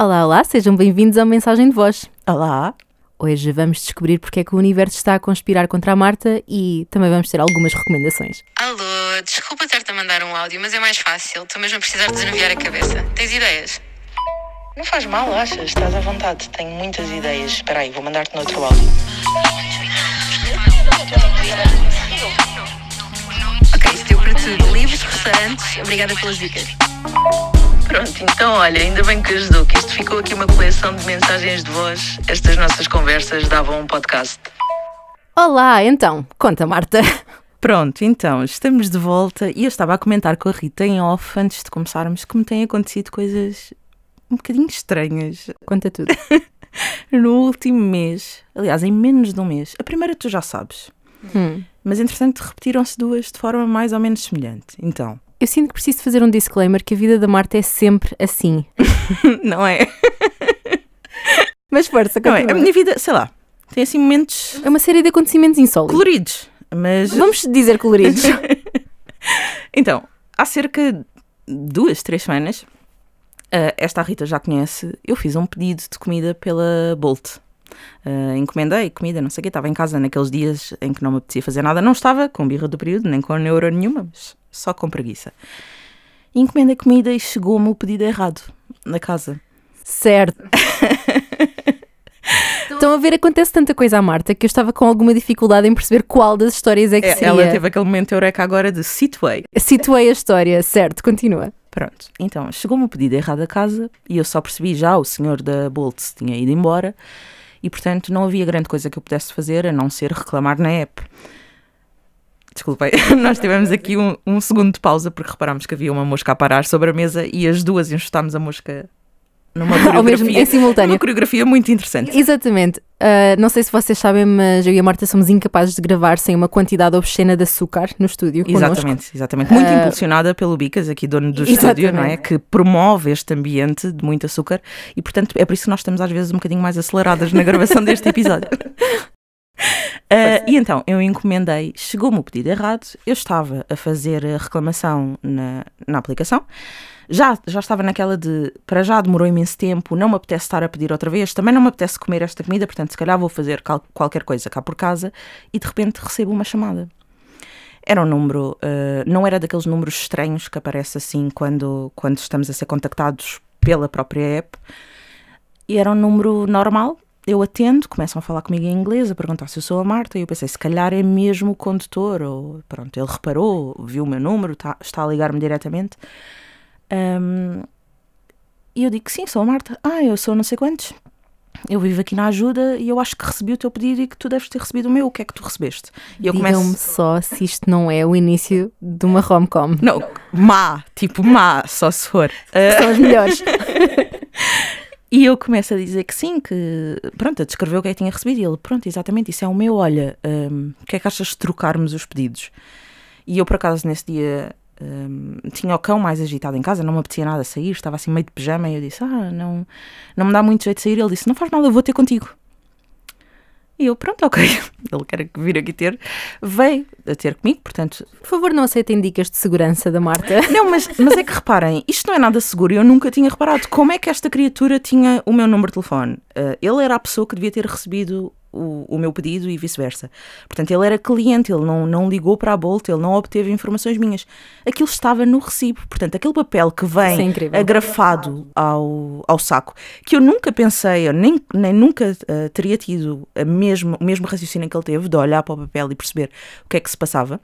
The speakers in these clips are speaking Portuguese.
Olá, olá, sejam bem-vindos à Mensagem de Voz. Olá. Hoje vamos descobrir porque é que o universo está a conspirar contra a Marta e também vamos ter algumas recomendações. Alô, desculpa ter-te a mandar um áudio, mas é mais fácil. Estou mesmo a precisar de desanuviar a cabeça. Tens ideias? Não faz mal, achas? Estás à vontade. Tenho muitas ideias. Espera aí, vou mandar-te no outro áudio. Restaurantes, obrigada pelas dicas. Pronto, então olha, ainda bem que ajudou, que isto ficou aqui uma coleção de mensagens de voz. Estas nossas conversas davam um podcast. Olá, então, conta, Marta. Pronto, então, estamos de volta e eu estava a comentar com a Rita em off antes de começarmos que me têm acontecido coisas um bocadinho estranhas Conta tudo. no último mês. Aliás, em menos de um mês. A primeira tu já sabes. Hum. Mas entretanto repetiram-se duas de forma mais ou menos semelhante. Então, Eu sinto que preciso fazer um disclaimer que a vida da Marta é sempre assim. não é? Mas força, Não é? A minha vida, sei lá, tem assim momentos É uma série de acontecimentos insólitos. coloridos. Mas Vamos dizer coloridos. Então, há cerca de duas, três semanas, eh, esta a Rita já conhece, eu fiz um pedido de comida pela Bolt. Eh, encomendei comida, não sei o quê, estava em casa naqueles dias em que não me apetecia fazer nada, não estava com birra do período, nem com neuro nenhuma, mas só com preguiça. Encomendei comida e chegou-me o pedido errado na casa. certo. Estão a ver, acontece tanta coisa à Marta que eu estava com alguma dificuldade em perceber qual das histórias é que Eh, seria. Ela teve aquele momento eureka agora de Seatway. Situei a história, certo, continua. Pronto, então chegou-me o pedido errado a casa e eu só percebi já o senhor da Bolt tinha ido embora e portanto não havia grande coisa que eu pudesse fazer a não ser reclamar na app. Desculpem, nós tivemos aqui um, um segundo de pausa porque reparámos que havia uma mosca a parar sobre a mesa e as duas enxutámos a mosca numa Ao mesmo, coreografia, em simultâneo. uma coreografia muito interessante. Exatamente. Ah, não sei se vocês sabem, mas eu e a Marta somos incapazes de gravar sem uma quantidade obscena de açúcar no estúdio. connosco. Exatamente, exatamente. Muito Ah, impulsionada pelo Bicas, aqui dono do Exatamente. estúdio, não é? Que promove este ambiente de muito açúcar e, portanto, é por isso que nós estamos às vezes um bocadinho mais aceleradas na gravação deste episódio. Ah, e então, eu encomendei, chegou-me o pedido errado, eu estava a fazer a reclamação na, na aplicação, já, já estava naquela de, para já demorou imenso tempo, não me apetece estar a pedir outra vez, também não me apetece comer esta comida, portanto, se calhar vou fazer qualquer coisa cá por casa, e de repente recebo uma chamada. Era um número, eh, não era daqueles números estranhos que aparece assim quando, quando estamos a ser contactados pela própria app. E era um número normal. Eu atendo, começam a falar comigo em inglês, a perguntar se eu sou a Marta, e eu pensei, se calhar é mesmo o condutor, ou pronto, ele reparou, viu o meu número, tá- está a ligar-me diretamente. Ahm, e eu digo sim, sou a Marta. Ah, eu sou não sei quantos. Eu vivo aqui na ajuda e eu acho que recebi o teu pedido e que tu deves ter recebido o meu. O que é que tu recebeste? E eu Digam-me começo. só se isto não é o início de uma rom-com. Não, má, tipo má, só se for. Ah, São as melhores. e eu começo a dizer que sim, que pronto, a descrever o que é que tinha recebido. E ele, pronto, exatamente, isso é o meu. Olha, o que é que achas de trocarmos os pedidos? E eu, por acaso, nesse dia hum, tinha o cão mais agitado em casa, não me apetecia nada sair, estava assim meio de pijama. E eu disse: Ah, não, não me dá muito jeito de sair. Ele disse: Não faz mal, eu vou ter contigo. E eu, pronto, ok, ele quer vir aqui ter, veio a ter comigo, portanto, Por favor, não aceitem dicas de segurança da Marta. não, mas, mas é que reparem, isto não é nada seguro. Eu nunca tinha reparado como é que esta criatura tinha o meu número de telefone. Uh, ele era a pessoa que devia ter recebido o, o meu pedido e vice-versa. Portanto, ele era cliente, ele não, não ligou para a Bolt, ele não obteve informações minhas. Aquilo estava no recibo. Portanto, aquele papel que é vem incrível. agrafado ao, ao saco, que eu nunca pensei, eu nem, nem nunca uh, teria tido a mesmo, o mesmo raciocínio que ele teve de olhar para o papel e perceber o que é que se passava.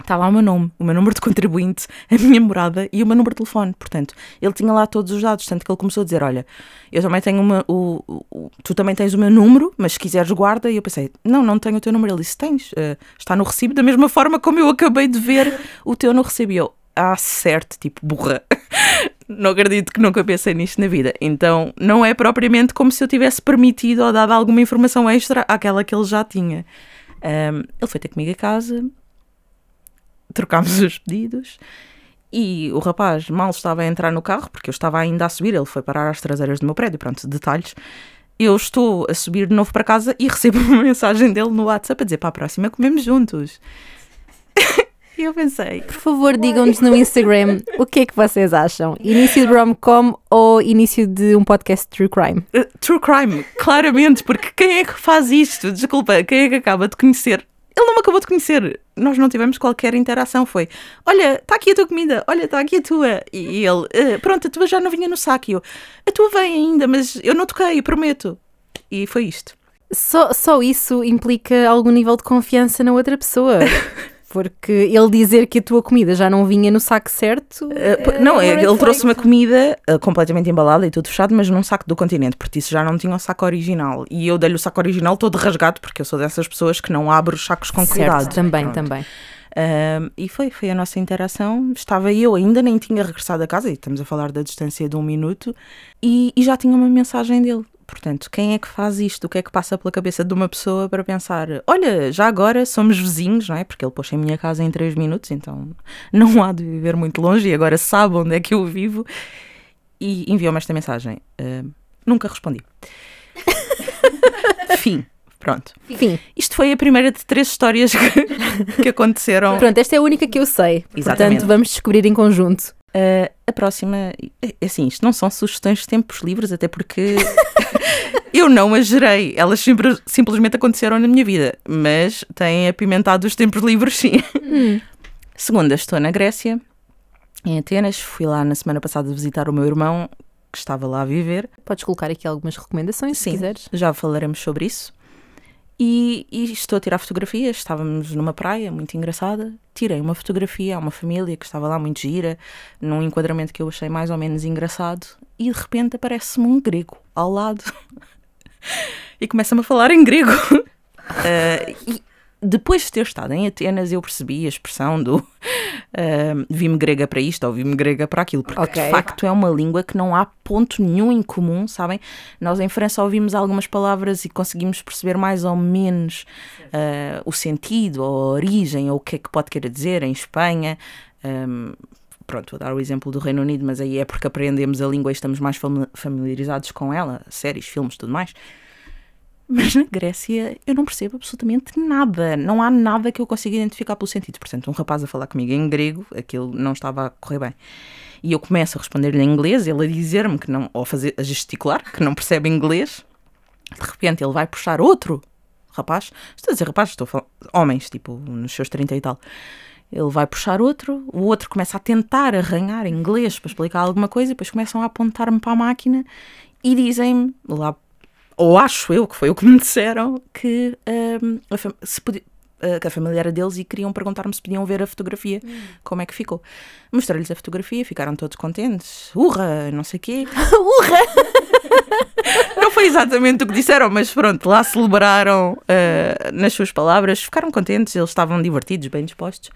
Está lá o meu nome, o meu número de contribuinte, a minha morada e o meu número de telefone. Portanto, ele tinha lá todos os dados. Tanto que ele começou a dizer: Olha, eu também tenho uma. O, o- tu também tens o meu número, mas se quiseres, guarda. E eu pensei: Não, não tenho o teu número. Ele disse: Tens, eh, está no recibo, da mesma forma como eu acabei de ver o teu no recibo. E eu: Ah, certo, tipo, burra. não acredito que nunca pensei nisto na vida. Então, não é propriamente como se eu tivesse permitido ou dado alguma informação extra àquela que ele já tinha. Ahm, ele foi ter comigo a casa, trocámos os pedidos e o rapaz mal estava a entrar no carro, porque eu estava ainda a subir, ele foi parar às traseiras do meu prédio, pronto, detalhes. Eu estou a subir de novo para casa e recebo uma mensagem dele no WhatsApp a dizer para a próxima comemos juntos. E eu pensei, Por favor, digam-nos no Instagram o que é que vocês acham. Início de rom-com ou início de um podcast true crime? Uh, True crime, claramente, porque quem é que faz isto? Desculpa, quem é que acaba de conhecer? Ele não me acabou de conhecer. Nós não tivemos qualquer interação. Foi: olha, está aqui a tua comida, olha, está aqui a tua. E ele: "Uh, pronto, a tua já não vinha no saco. E eu: a tua vem ainda, mas eu não toquei, prometo. E foi isto. Só, só isso implica algum nível de confiança na outra pessoa. Porque ele dizer que a tua comida já não vinha no saco certo. Uh, não, é red ele trouxe flag. uma comida uh, completamente embalada e tudo fechado, mas num saco do continente, porque isso já não tinha o saco original. E eu dei-lhe o saco original todo rasgado, porque eu sou dessas pessoas que não abro os sacos com Certo, cuidado. também, Pronto. também. Um, e foi, foi a nossa interação. Estava eu, ainda nem tinha regressado a casa, e estamos a falar da distância de um minuto, e, e já tinha uma mensagem dele. Portanto, quem é que faz isto? O que é que passa pela cabeça de uma pessoa para pensar: olha, já agora somos vizinhos, não é? Porque ele pôs em minha casa em três minutos, então não há de viver muito longe e agora sabe onde é que eu vivo. E enviou-me esta mensagem. Um, nunca respondi. Fim. Pronto. Enfim, Isto foi a primeira de três histórias que, que aconteceram. pronto, esta é a única que eu sei. Exatamente. Portanto, vamos descobrir em conjunto. Uh, a próxima, é assim, isto não são sugestões de tempos livres, até porque eu não as gerei, elas sempre- simplesmente aconteceram na minha vida, mas têm apimentado os tempos livres, sim. Segunda, estou na Grécia, em Atenas, fui lá na semana passada visitar o meu irmão, que estava lá a viver. Podes colocar aqui algumas recomendações, se Sim. quiseres. Já falaremos sobre isso. E, e estou a tirar fotografias. Estávamos numa praia muito engraçada. Tirei uma fotografia a uma família que estava lá muito gira, num enquadramento que eu achei mais ou menos engraçado. E de repente aparece-me um grego ao lado e começa-me a falar em grego. Ah, e depois de ter estado em Atenas, eu percebi a expressão do ah, vi-me grega para isto ou vi-me grega para aquilo, porque Ok. de facto é uma língua que não há ponto nenhum em comum, sabem? Nós em França ouvimos algumas palavras e conseguimos perceber mais ou menos ah, o sentido, ou a origem, ou o que é que pode querer dizer em Espanha. Ahm, pronto, vou dar o exemplo do Reino Unido, mas aí é porque aprendemos a língua e estamos mais fami- familiarizados com ela, séries, filmes, tudo mais. Mas na Grécia eu não percebo absolutamente nada. Não há nada que eu consiga identificar pelo sentido. Portanto, um rapaz a falar comigo em grego, aquilo não estava a correr bem. E eu começo a responder-lhe em inglês, ele a dizer-me que não, ou a, fazer, a gesticular, que não percebe inglês. De repente ele vai puxar outro rapaz. Estou a dizer rapaz, estou a falar homens, tipo, nos seus 30 e tal. Ele vai puxar outro, o outro começa a tentar arranhar inglês para explicar alguma coisa, e depois começam a apontar-me para a máquina e dizem-me lá ou acho eu que foi o que me disseram, que, fam- se podi- eh, que a família era deles e queriam perguntar-me se podiam ver a fotografia, como é que ficou. Mostrei-lhes a fotografia, ficaram todos contentes, urra, não sei o quê. Não foi exatamente o que disseram, mas pronto, lá celebraram eh, nas suas palavras, ficaram contentes, eles estavam divertidos, bem dispostos.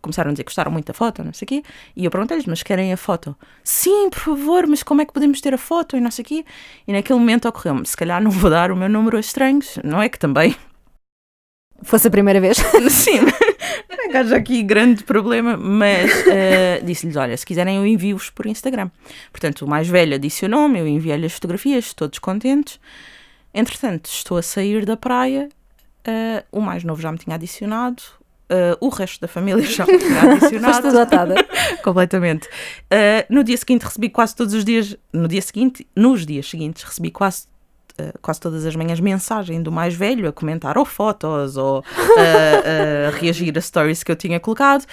Começaram a dizer que gostaram muito da foto, não sei o quê. E eu perguntei-lhes, mas querem a foto? Sim, por favor, mas como é que podemos ter a foto e não sei o quê? E naquele momento ocorreu-me, se calhar não vou dar o meu número a estranhos, não é que também Fosse a primeira vez. Sim, não é haja aqui grande problema, mas eh, disse-lhes: olha, se quiserem, eu envio-vos por Instagram. Portanto, o mais velho adicionou-me, eu enviei-lhe as fotografias, todos contentes. Entretanto, estou a sair da praia, eh, o mais novo já me tinha adicionado. eh, o resto da família já me tinha adicionado adotada. completamente. Uh, no dia seguinte recebi quase todos os dias, no dia seguinte, nos dias seguintes, recebi quase uh, quase todas as manhãs mensagem do mais velho a comentar ou fotos ou uh, a reagir a stories que eu tinha colocado.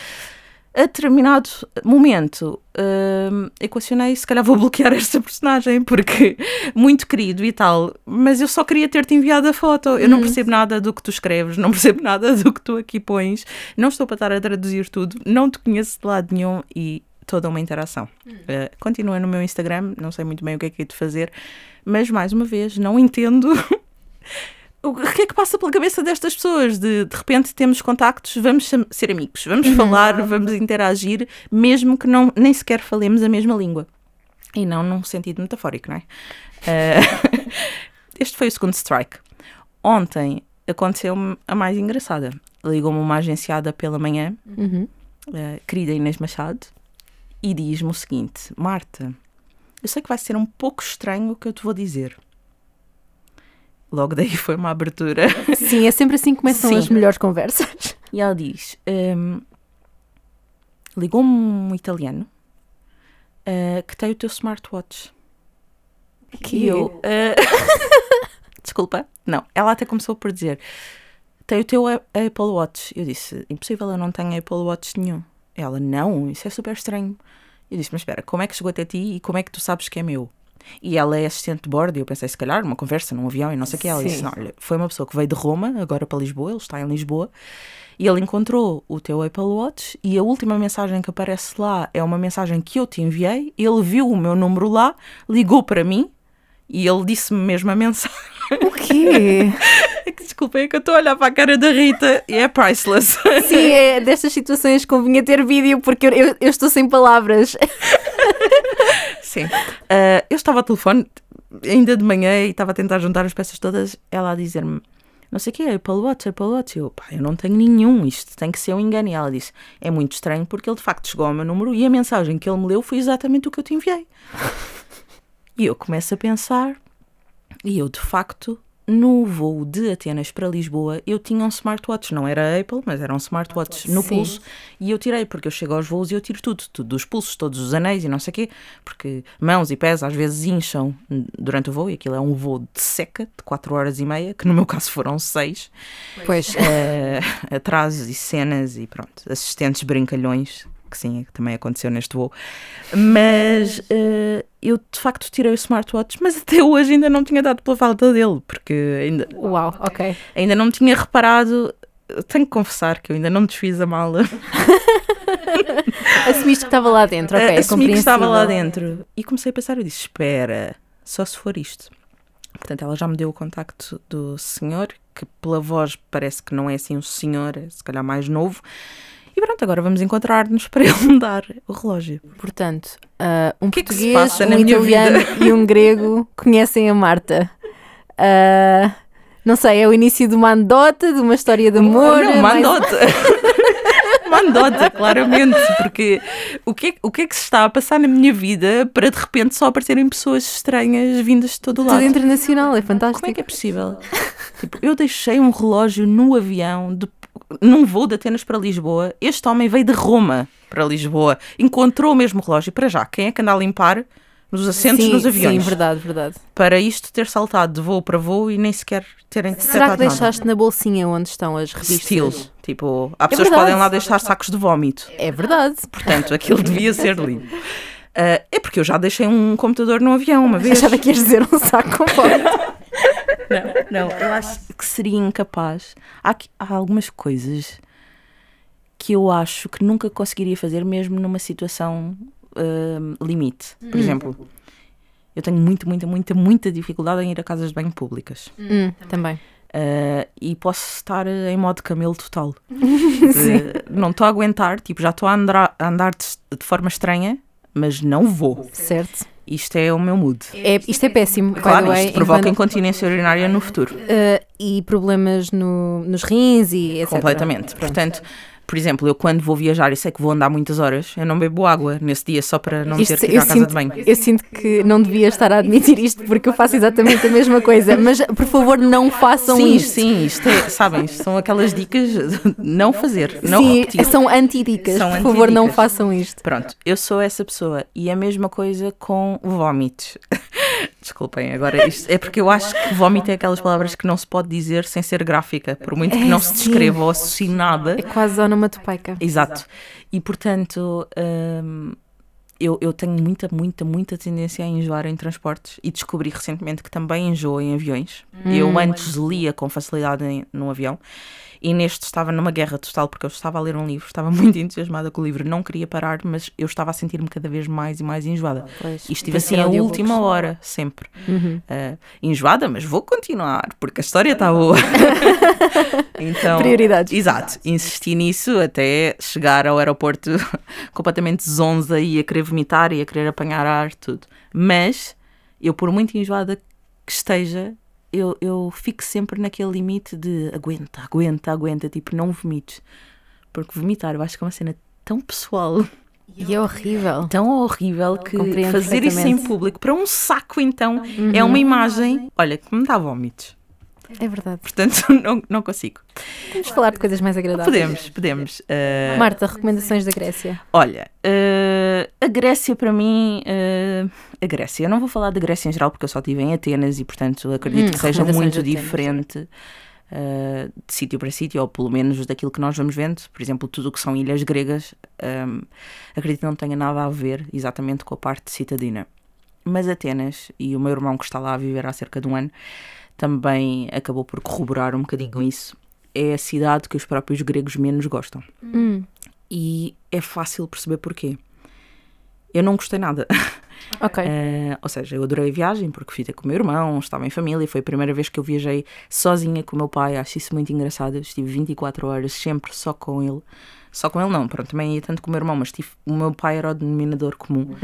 A determinado momento, uh, equacionei se calhar vou bloquear esta personagem porque muito querido e tal, mas eu só queria ter-te enviado a foto. Eu não percebo nada do que tu escreves, não percebo nada do que tu aqui pões, não estou para estar a traduzir tudo, não te conheço de lado nenhum e toda uma interação. Uh, continua no meu Instagram, não sei muito bem o que é que é de fazer, mas mais uma vez, não entendo. O que é que passa pela cabeça destas pessoas? De, de repente temos contactos, vamos ser amigos, vamos falar, vamos interagir, mesmo que não, nem sequer falemos a mesma língua. E não num sentido metafórico, não é? Uh, este foi o segundo strike. Ontem aconteceu-me a mais engraçada. Ligou-me uma agenciada pela manhã, Uhum. uh, querida Inês Machado, e diz-me o seguinte: Marta, eu sei que vai ser um pouco estranho o que eu te vou dizer. Logo daí foi uma abertura. Sim, é sempre assim que começam Sim. as melhores conversas. E ela diz: hum, ligou-me um italiano ah, que tem o teu smartwatch. Que E eu. ah, Desculpa. Não, ela até começou por dizer: tem o teu Apple Watch. Eu disse: impossível, eu não tenho Apple Watch nenhum. Ela: não, isso é super estranho. Eu disse: mas espera, como é que chegou até ti e como é que tu sabes que é meu? E ela é assistente de bordo, e eu pensei, se calhar, numa conversa, num avião e não sei o que. Ela disse: Sim. não, olha, foi uma pessoa que veio de Roma, agora para Lisboa, ele está em Lisboa, e ele encontrou o teu Apple Watch e a última mensagem que aparece lá é uma mensagem que eu te enviei. Ele viu o meu número lá, ligou para mim e ele disse-me mesmo a mensagem. O quê? Que desculpa, é que eu estou a olhar para a cara da Rita e é priceless. Sim, é, destas situações convinha ter vídeo porque eu, eu- eu estou sem palavras. Sim. Ah, eu estava ao telefone ainda de manhã e estava a tentar juntar as peças todas. Ela a dizer-me. Não sei o que é, Apple Watch, Apple Watch. Eu, pá, eu não tenho nenhum, isto tem que ser um engano. E ela disse: é muito estranho porque ele de facto chegou ao meu número e a mensagem que ele me leu foi exatamente o que eu te enviei. E eu começo a pensar, e eu de facto, no voo de Atenas para Lisboa, eu tinha um smartwatch, não era Apple, mas era um smartwatch no Sim. pulso, e eu tirei, porque eu chego aos voos e eu tiro tudo, tudo dos pulsos, todos os anéis e não sei o quê, porque mãos e pés às vezes incham durante o voo, e aquilo é um voo de seca, de 4 horas e meia, que no meu caso foram 6, Pois. eh, atrasos e cenas e pronto, assistentes brincalhões, que sim, que também aconteceu neste voo. Mas eh, eu de facto tirei o smartwatch, mas até hoje ainda não tinha dado pela falta dele, porque ainda, Uau, ok. ainda não me tinha reparado. Tenho que confessar que eu ainda não desfiz a mala. Assumiste que estava lá dentro, ok. Eh, Assumi que estava lá dentro. E comecei a pensar, eu disse, espera, só se for isto. Portanto, ela já me deu o contacto do senhor, que pela voz parece que não é assim um senhor, é se calhar mais novo. E pronto, agora vamos encontrar-nos para ele me dar o relógio. Portanto, ah, um que é que se português, passa um na minha italiano e um grego conhecem a Marta. Ah, não sei, é o início de uma anedota, de uma história de amor. não, mais- mandota. mandota, claramente. Porque o que, é, o que é que se está a passar na minha vida para de repente só aparecerem pessoas estranhas vindas de todo o lado? Tudo internacional, é fantástico. Como é que é possível? tipo, eu deixei um relógio no avião, de, num voo de Atenas para Lisboa. Este homem veio de Roma para Lisboa, encontrou o mesmo relógio. Para já, quem é que anda a limpar nos assentos sim, dos aviões? Sim, verdade, verdade. Para isto ter saltado de voo para voo e nem sequer terem Será que tratado nada. deixaste na bolsinha onde estão as revistas? Estilos. Tipo, há pessoas que verdade. podem lá deixar sacos de vómito. É verdade. Portanto, aquilo devia ser limpo. Ah, é porque eu já deixei um computador no avião uma vez. Achava que ias dizer um saco com fome. Não, eu acho que seria incapaz. Há, há algumas coisas que eu acho que nunca conseguiria fazer, mesmo numa situação hum, limite. Por exemplo, eu tenho muita, muita, muita, muita dificuldade em ir a casas de banho públicas. Hum, também. Uh, e posso estar em modo camelo total. De- não estou a aguentar, tipo, já estou a andar, a andar de, de forma estranha, mas não vou. Certo. Isto é o meu mood. É, isto é péssimo. Claro, way, isto provoca enquanto- incontinência urinária no futuro. Uh, e problemas no- nos rins e etc. Completamente. Pronto. Portanto, por exemplo, eu quando vou viajar e sei que vou andar muitas horas, eu não bebo água nesse dia só para não Isto- ter que ir eu, à casa sinto, de banho. eu sinto que não devia estar a admitir isto porque eu faço exatamente a mesma coisa. Mas, por favor, não façam Sim, isto. sim, isto é, sabem, isto são aquelas dicas de não fazer, não Sim, repetir. são antidicas. São por favor, não façam isto. Pronto, eu sou essa pessoa e a mesma coisa com vómitos. Desculpem, agora isto é porque eu acho que vómito é aquelas palavras que não se pode dizer sem ser gráfica, por muito que É, não se sim. descreva ou associe nada. É quase onomatopaica. Exato. E portanto, hum, eu, eu tenho muita, muita, muita tendência a enjoar em transportes e descobri recentemente que também enjoo em aviões. Eu antes lia com facilidade em, no avião e neste estava numa guerra total porque eu estava a ler um livro, estava muito entusiasmada com o livro, não queria parar, mas eu estava a sentir-me cada vez mais e mais enjoada. Pois, E estive assim a última hora, sempre. Uhum. Ah, enjoada, mas vou continuar, porque a história está boa. então, Prioridades. Exato, insisti nisso até chegar ao aeroporto completamente zonza e a querer vomitar e a querer apanhar ar, tudo. Mas eu, por muito enjoada que esteja, eu, eu fico sempre naquele limite de aguenta, aguenta, aguenta, tipo, não vomites. Porque vomitar eu acho que é uma cena tão pessoal, E é horrível. tão horrível que Compreendo fazer isso em público para um saco então é uma imagem, olha, que me dá vómitos. É verdade. Portanto, não, não consigo. Vamos falar de coisas mais agradáveis. Podemos, podemos. eh, Marta, recomendações da Grécia. Olha, eh, a Grécia para mim, eh, a Grécia, eu não vou falar da Grécia em geral porque eu só estive em Atenas e portanto acredito Hum, que seja muito diferente eh, de sítio para sítio, ou pelo menos daquilo que nós vamos vendo. Por exemplo, tudo o que são ilhas gregas, ehm, acredito que não tenha nada a ver exatamente com a parte citadina. Mas Atenas, e o meu irmão que está lá a viver há cerca de um ano, também acabou por corroborar um bocadinho isso. É a cidade que os próprios gregos menos gostam Hum, e é fácil perceber porquê. Eu não gostei nada. ok. Eh, ou seja, eu adorei a viagem porque fui ter com o meu irmão, estava em família. Foi a primeira vez que eu viajei sozinha com o meu pai. Acho isso muito engraçado. Eu estive 24 horas sempre só com ele. Só com ele não, pronto, também ia tanto com o meu irmão, mas tive, o meu pai era o denominador comum.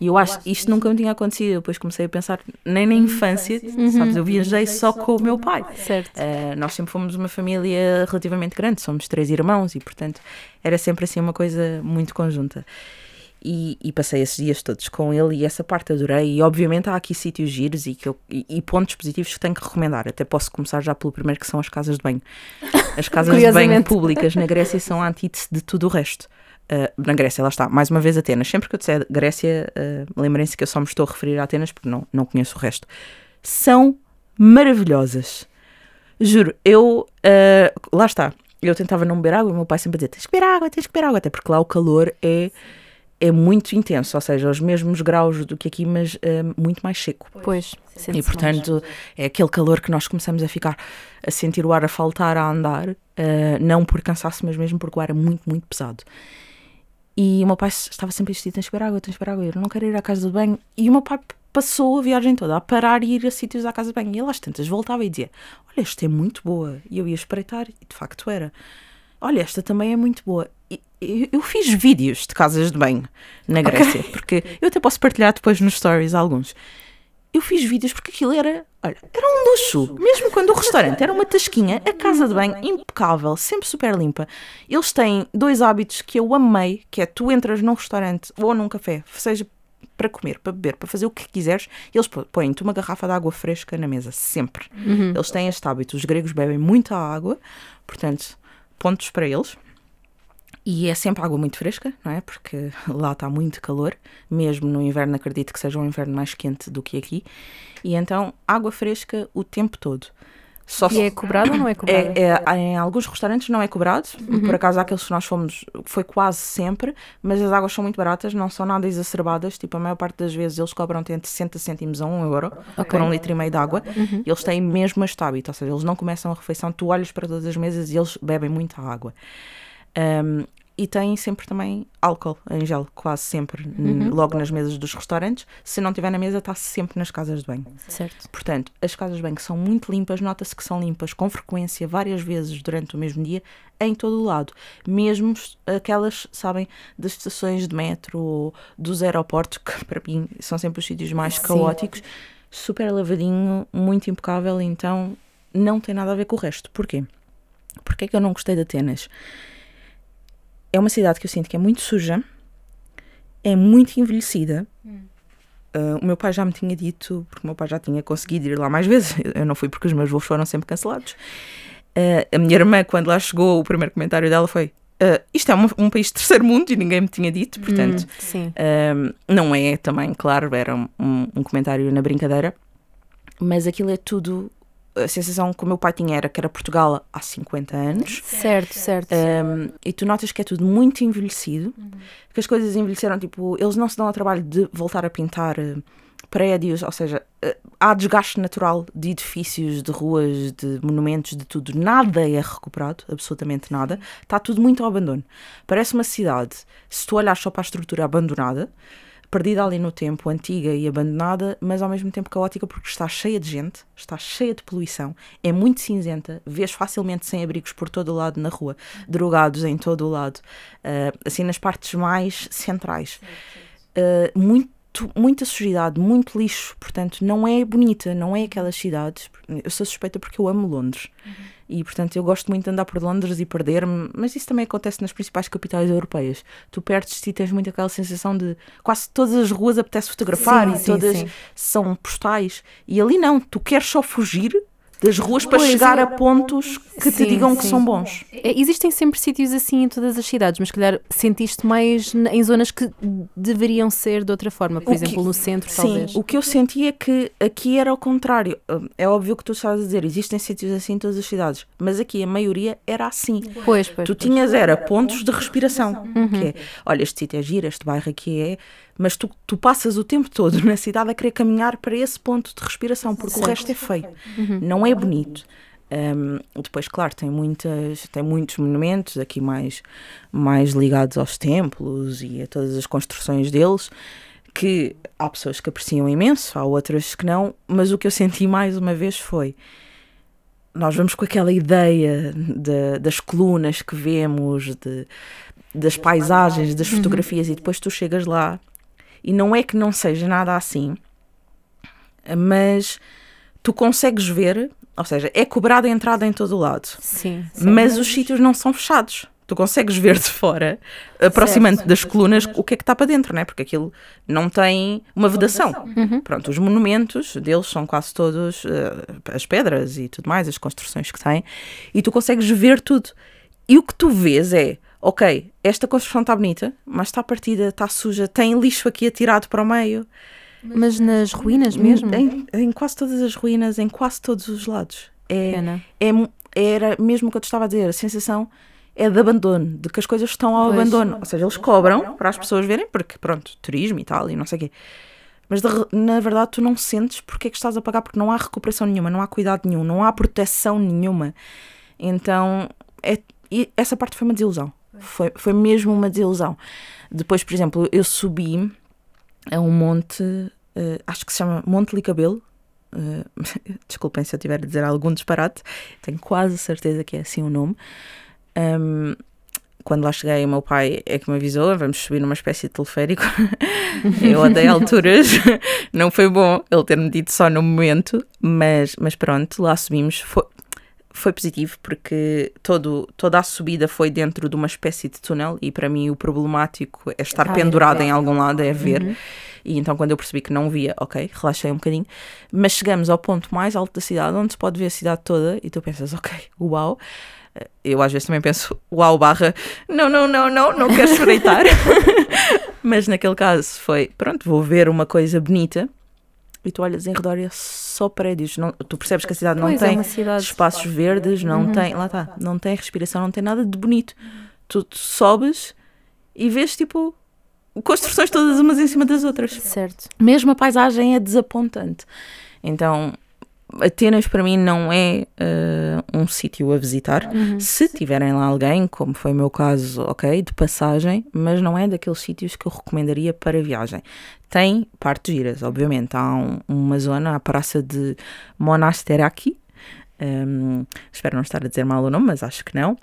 E eu acho que isto nunca me tinha acontecido. Eu depois comecei a pensar, nem na infância, sabes? Eu viajei só com o meu pai. Certo. Uh, nós sempre fomos uma família relativamente grande, somos três irmãos e, portanto, era sempre assim uma coisa muito conjunta. E, e passei esses dias todos com ele e essa parte adorei. E, obviamente, há aqui sítios giros e, que eu- e- e pontos positivos que tenho que recomendar. Até posso começar já pelo primeiro, que são as casas de banho. As casas de banho públicas na Grécia são a antítese de tudo o resto. Uh, na Grécia, lá está, mais uma vez Atenas. Sempre que eu disser Grécia, uh, lembrem-se que eu só me estou a referir a Atenas porque não, não conheço o resto. São maravilhosas. Juro, eu. uh, lá está. Eu tentava não beber água e o meu pai sempre dizia: tens que beber água, tens que beber água. Até porque lá o calor é, é muito intenso, ou seja, aos mesmos graus do que aqui, mas uh, muito mais seco. Pois. E sente-se mais. portanto é aquele calor que nós começamos a ficar a sentir o ar a faltar a andar, eh, não por cansaço, mas mesmo porque o ar é muito, muito pesado. E o meu pai estava sempre a insistir: tens que beber água, tens que beber água. Eu não quero ir à casa de banho. E o meu pai passou a viagem toda a parar e ir a sítios à casa de banho. E ele às tantas voltava e dizia: Olha, esta é muito boa. E eu ia espreitar, e de facto era. Olha, esta também é muito boa. Eu, fiz vídeos de casas de banho na Grécia, porque eu até posso partilhar depois nos stories alguns eu fiz vídeos porque aquilo era, olha, era um luxo. Mesmo quando o restaurante era uma tasquinha, a casa de banho impecável, sempre super limpa. Eles têm dois hábitos que eu amei, que é tu entras num restaurante ou num café, seja para comer, para beber, para fazer o que quiseres, eles põem-te uma garrafa de água fresca na mesa, sempre. Eles têm este hábito. Os gregos bebem muita água, portanto, pontos para eles. E é sempre água muito fresca, não é? Porque lá está muito calor, mesmo no inverno, acredito que seja um inverno mais quente do que aqui. E então, água fresca o tempo todo. Só E é cobrado ou não é cobrado? é, é- em alguns restaurantes não é cobrado, por acaso aqueles que nós fomos foi quase sempre, mas as águas são muito baratas, não são nada exacerbadas, tipo a maior parte das vezes eles cobram entre 60 cêntimos a 1 euro por um litro e meio de água, e eles têm mesmo este hábito, ou seja, eles não começam a refeição, tu olhas para todas as mesas e eles bebem muita água. Um, e têm sempre também álcool em gel, quase sempre, n- logo nas mesas dos restaurantes. Se não tiver na mesa, está sempre nas casas de banho. Certo. Portanto, as casas de banho são muito limpas, nota-se que são limpas com frequência, várias vezes durante o mesmo dia, em todo o lado. Mesmo aquelas, sabem, das estações de metro ou dos aeroportos, que para mim são sempre os sítios mais Sim. caóticos, super lavadinho, muito impecável, então não tem nada a ver com o resto. Porquê? Porquê é que eu não gostei de Atenas? É uma cidade que eu sinto que é muito suja, é muito envelhecida. Uh, o meu pai já me tinha dito, porque o meu pai já tinha conseguido ir lá mais vezes. Eu não fui porque os meus voos foram sempre cancelados. Uh, a minha irmã, quando lá chegou, o primeiro comentário dela foi: uh, Isto é um, um país de terceiro mundo e ninguém me tinha dito, portanto. Hum, sim. Um, não é também, claro, era um, um comentário na brincadeira, mas aquilo é tudo. A sensação que o meu pai tinha era que era Portugal há 50 anos. Certo, certo. Um, e tu notas que é tudo muito envelhecido, que as coisas envelheceram, tipo, eles não se dão ao trabalho de voltar a pintar eh, prédios, ou seja, eh, há desgaste natural de edifícios, de ruas, de monumentos, de tudo. Nada é recuperado, absolutamente nada. Está tudo muito ao abandono. Parece uma cidade, se tu olhas só para a estrutura abandonada, perdida ali no tempo, antiga e abandonada, mas ao mesmo tempo caótica porque está cheia de gente, está cheia de poluição, é muito cinzenta, vês facilmente sem abrigos por todo o lado na rua, drogados em todo o lado, ah, assim nas partes mais centrais. Ah, muito, muita sujidade, muito lixo, portanto não é bonita, não é aquelas cidades. Eu sou suspeita porque eu amo Londres. E, portanto, eu gosto muito de andar por Londres e perder-me, mas isso também acontece nas principais capitais europeias. Tu perdes-te e tens muito aquela sensação de quase todas as ruas apetece fotografar Sim, e sim, todas sim. são postais. E ali não, tu queres só fugir das ruas para Pois, chegar a pontos que Sim, te digam que sim. são bons. É, Existem sempre sítios assim em todas as cidades, mas se calhar sentiste mais em zonas que deveriam ser de outra forma. Por O exemplo, que- no centro, Sim, talvez. o que eu senti é que aqui era ao contrário. É óbvio que tu estás a dizer, existem sítios assim em todas as cidades, mas aqui a maioria era assim. Pois, pois. Tu pois. tinhas era pontos de respiração, Uhum. que é, olha, este sítio é giro, este bairro aqui é, mas tu, tu passas o tempo todo na cidade a querer caminhar para esse ponto de respiração, porque o resto é feio, Uhum. não é bonito. Um, depois, claro, tem, muitas, tem muitos monumentos aqui mais, mais ligados aos templos e a todas as construções deles, que há pessoas que apreciam imenso, há outras que não, mas o que eu senti mais uma vez foi nós vamos com aquela ideia de- das colunas que vemos, de, das paisagens, das fotografias, e depois tu chegas lá e não é que não seja nada assim, mas tu consegues ver, ou seja, é cobrada a entrada em todo o lado, Sim, sim. mas os sítios não são fechados. Tu consegues ver de fora, aproximando das colunas, o que é que está para dentro, não é? Porque aquilo não tem uma vedação. Pronto, os monumentos deles são quase todos eh, as pedras e tudo mais, as construções que têm, e tu consegues ver tudo. E o que tu vês é, ok, esta construção está bonita, mas está partida, está suja, tem lixo aqui atirado para o meio. Mas nas ruínas mesmo? Em, em quase todas as ruínas, em quase todos os lados. É, Pena. é, era mesmo o que eu te estava a dizer, a sensação é de abandono, de que as coisas estão ao Pois. abandono. Ou seja, eles cobram para as pessoas verem, porque pronto, turismo e tal, e não sei o quê. Mas de na verdade tu não sentes porque é que estás a pagar, porque não há recuperação nenhuma, não há cuidado nenhum, não há proteção nenhuma. Então, é, e essa parte foi uma desilusão. Foi, foi mesmo uma desilusão. Depois, por exemplo, eu subi a um monte, eh, acho que se chama Monte Licabelo. Eh, desculpem se eu estiver a dizer algum disparate, tenho quase certeza que é assim o nome. Ahm, quando lá cheguei, o meu pai é que me avisou: vamos subir numa espécie de teleférico. eu odeio alturas, não foi bom ele ter-me dito só no momento, mas, mas pronto, lá subimos. Foi, foi positivo porque todo, toda a subida foi dentro de uma espécie de túnel e para mim o problemático é estar Ah, pendurado é. em algum lado, é ver. E então quando eu percebi que não via, ok, relaxei um bocadinho. Mas chegamos ao ponto mais alto da cidade, onde se pode ver a cidade toda e tu pensas, ok, uau. Eh, Eu às vezes também penso, uau, barra, não, não, não, não, não quero espreitar. Mas naquele caso foi, pronto, vou ver uma coisa bonita e tu olhas em redor e é só prédios. Não, tu percebes que a cidade não Pois, é tem cidade. espaços verdes, não tem, lá está, não tem respiração, não tem nada de bonito. Tu, tu sobes e vês tipo construções todas umas em cima das outras. Certo. Mesmo a paisagem é desapontante. Então, Atenas para mim não é eh, um sítio a visitar. Se tiverem lá alguém, como foi o meu caso, ok, de passagem, mas não é daqueles sítios que eu recomendaria para viagem. Tem partes giras, obviamente. Há um- uma zona, a praça de Monasteraki. Hum, espero não estar a dizer mal o nome, mas acho que não.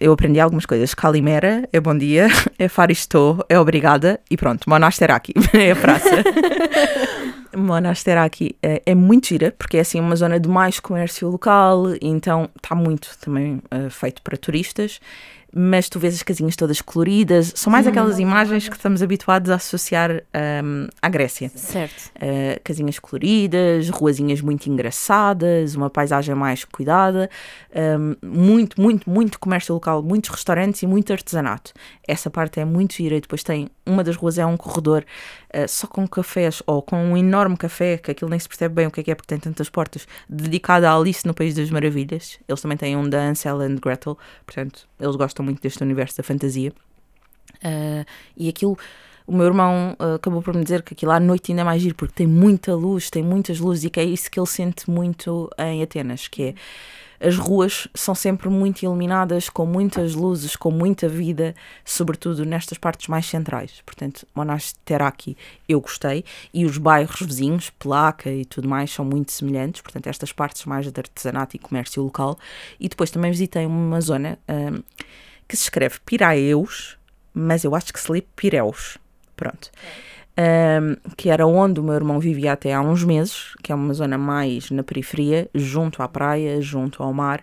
Eu aprendi algumas coisas. Calimera é bom dia, é Faristô, é obrigada e pronto, Monasteraki é a praça. Monasteraki é, é muito gira, porque é assim uma zona de mais comércio local, então está muito também eh, feito para turistas, mas tu vês as casinhas todas coloridas, são mais aquelas imagens que estamos habituados a associar ahm, à Grécia. Certo. Uh, casinhas coloridas, ruazinhas muito engraçadas, uma paisagem mais cuidada, um, muito, muito, muito comércio local, muitos restaurantes e muito artesanato. Essa parte é muito gira e depois tem, uma das ruas é um corredor uh, só com cafés, ou com um enorme café, que aquilo nem se percebe bem o que é que é porque tem tantas portas, dedicado a Alice no País das Maravilhas. Eles também têm um da Ansel and Gretel, portanto, eles gostam muito deste universo da fantasia. Uh, e aquilo, o meu irmão uh, acabou por me dizer que aquilo à noite ainda é mais giro, porque tem muita luz, tem muitas luzes, e que é isso que ele sente muito em Atenas, que é as ruas são sempre muito iluminadas, com muitas luzes, com muita vida, sobretudo nestas partes mais centrais. Portanto, Monasteraki eu gostei, e os bairros vizinhos, Placa e tudo mais, são muito semelhantes. Portanto, estas partes mais de artesanato e comércio local. E depois também visitei uma zona um, que se escreve Piraeus, mas eu acho que se lê Pireus. Pronto. Um, que era onde o meu irmão vivia até há uns meses, que é uma zona mais na periferia, junto à praia, junto ao mar.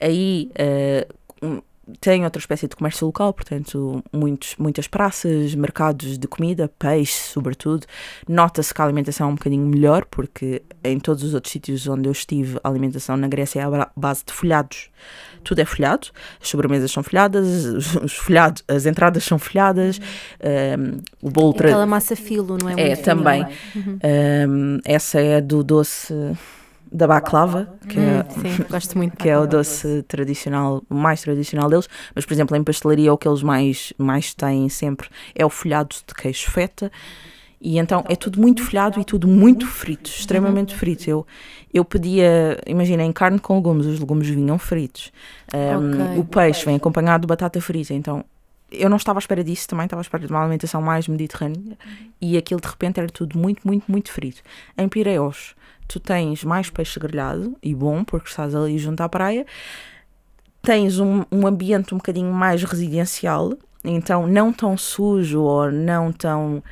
Aí uh, tem outra espécie de comércio local, portanto, muitos, muitas praças, mercados de comida, peixe, sobretudo. Nota-se que a alimentação é um bocadinho melhor, porque em todos os outros sítios onde eu estive, a alimentação na Grécia é à base de folhados. Tudo é folhado, as sobremesas são folhadas, os, os folhados, as entradas são folhadas, um, o bolo... tra- Aquela massa filo, não é? É, Muito também. fininha. Um, essa é do doce da baklava, que é, Hum, sim, gosto muito. que é o doce tradicional, mais tradicional deles, mas por exemplo em pastelaria o que eles mais, mais têm sempre é o folhado de queijo feta e então é tudo muito folhado e tudo muito frito, extremamente frito. Eu, eu pedia, imaginem, carne com legumes, os legumes vinham fritos. Um, Ok. O peixe vem acompanhado de batata frita, então eu não estava à espera disso, também estava à espera de uma alimentação mais mediterrânea e aquilo de repente era tudo muito, muito, muito frito. Em Pireus, tu tens mais peixe grelhado e bom, porque estás ali junto à praia, tens um, um ambiente um bocadinho mais residencial, então não tão sujo ou não tão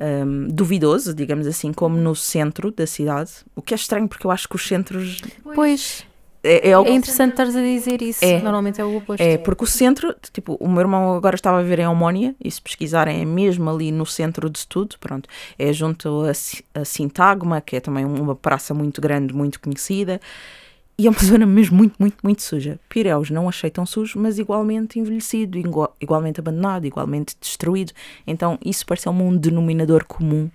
hum, duvidoso, digamos assim, como no centro da cidade, o que é estranho porque eu acho que os centros Pois, é, é, o- é interessante estares a dizer isso. É. Normalmente é o oposto. é, porque o centro, tipo, o meu irmão agora estava a viver em Omónia, e se pesquisarem é mesmo ali no centro de tudo, pronto, é junto a, a Sintagma, que é também uma praça muito grande, muito conhecida, e é uma zona mesmo muito, muito, muito suja. Pireus não achei tão sujo, mas igualmente envelhecido, igua- igualmente abandonado, igualmente destruído, então isso pareceu-me um denominador comum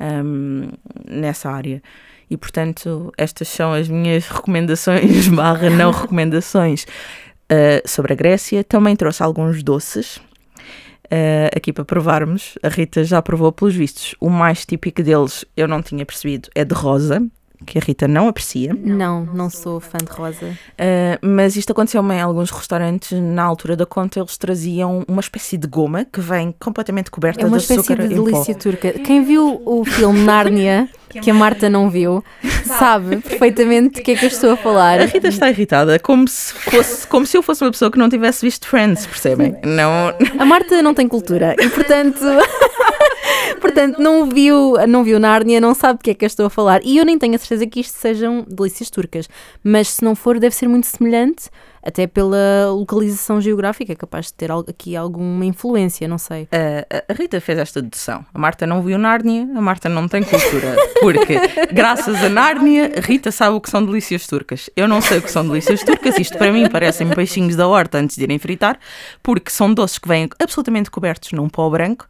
hum, nessa área. E portanto, estas são as minhas recomendações barra não recomendações uh, sobre a Grécia. Também trouxe alguns doces uh, aqui para provarmos. A Rita já provou pelos vistos. O mais típico deles, eu não tinha percebido, é de rosa, que a Rita não aprecia. Não, não sou fã de rosa. Uh, mas isto aconteceu em alguns restaurantes. Na altura da conta, eles traziam uma espécie de goma que vem completamente coberta É uma de espécie açúcar de em pó. delícia turca. Quem viu o filme Nárnia, que a Marta não viu, sabe perfeitamente do que é que eu estou a falar. A Rita está irritada, como se, fosse, como se eu fosse uma pessoa que não tivesse visto Friends, percebem? Não, A Marta não tem cultura e, portanto, portanto não viu, não viu Nárnia, não sabe do que é que eu estou a falar. E eu nem tenho a certeza que isto sejam delícias turcas, mas se não for, deve ser muito semelhante, até pela localização geográfica, é capaz de ter aqui alguma influência, não sei. a, Rita fez esta dedução. A Marta não viu Nárnia, a Marta não tem cultura. Porque, graças a Nárnia, Rita sabe o que são delícias turcas. Eu não sei o que são delícias turcas. Isto para mim parecem peixinhos da horta antes de irem fritar, porque são doces que vêm absolutamente cobertos num pó branco.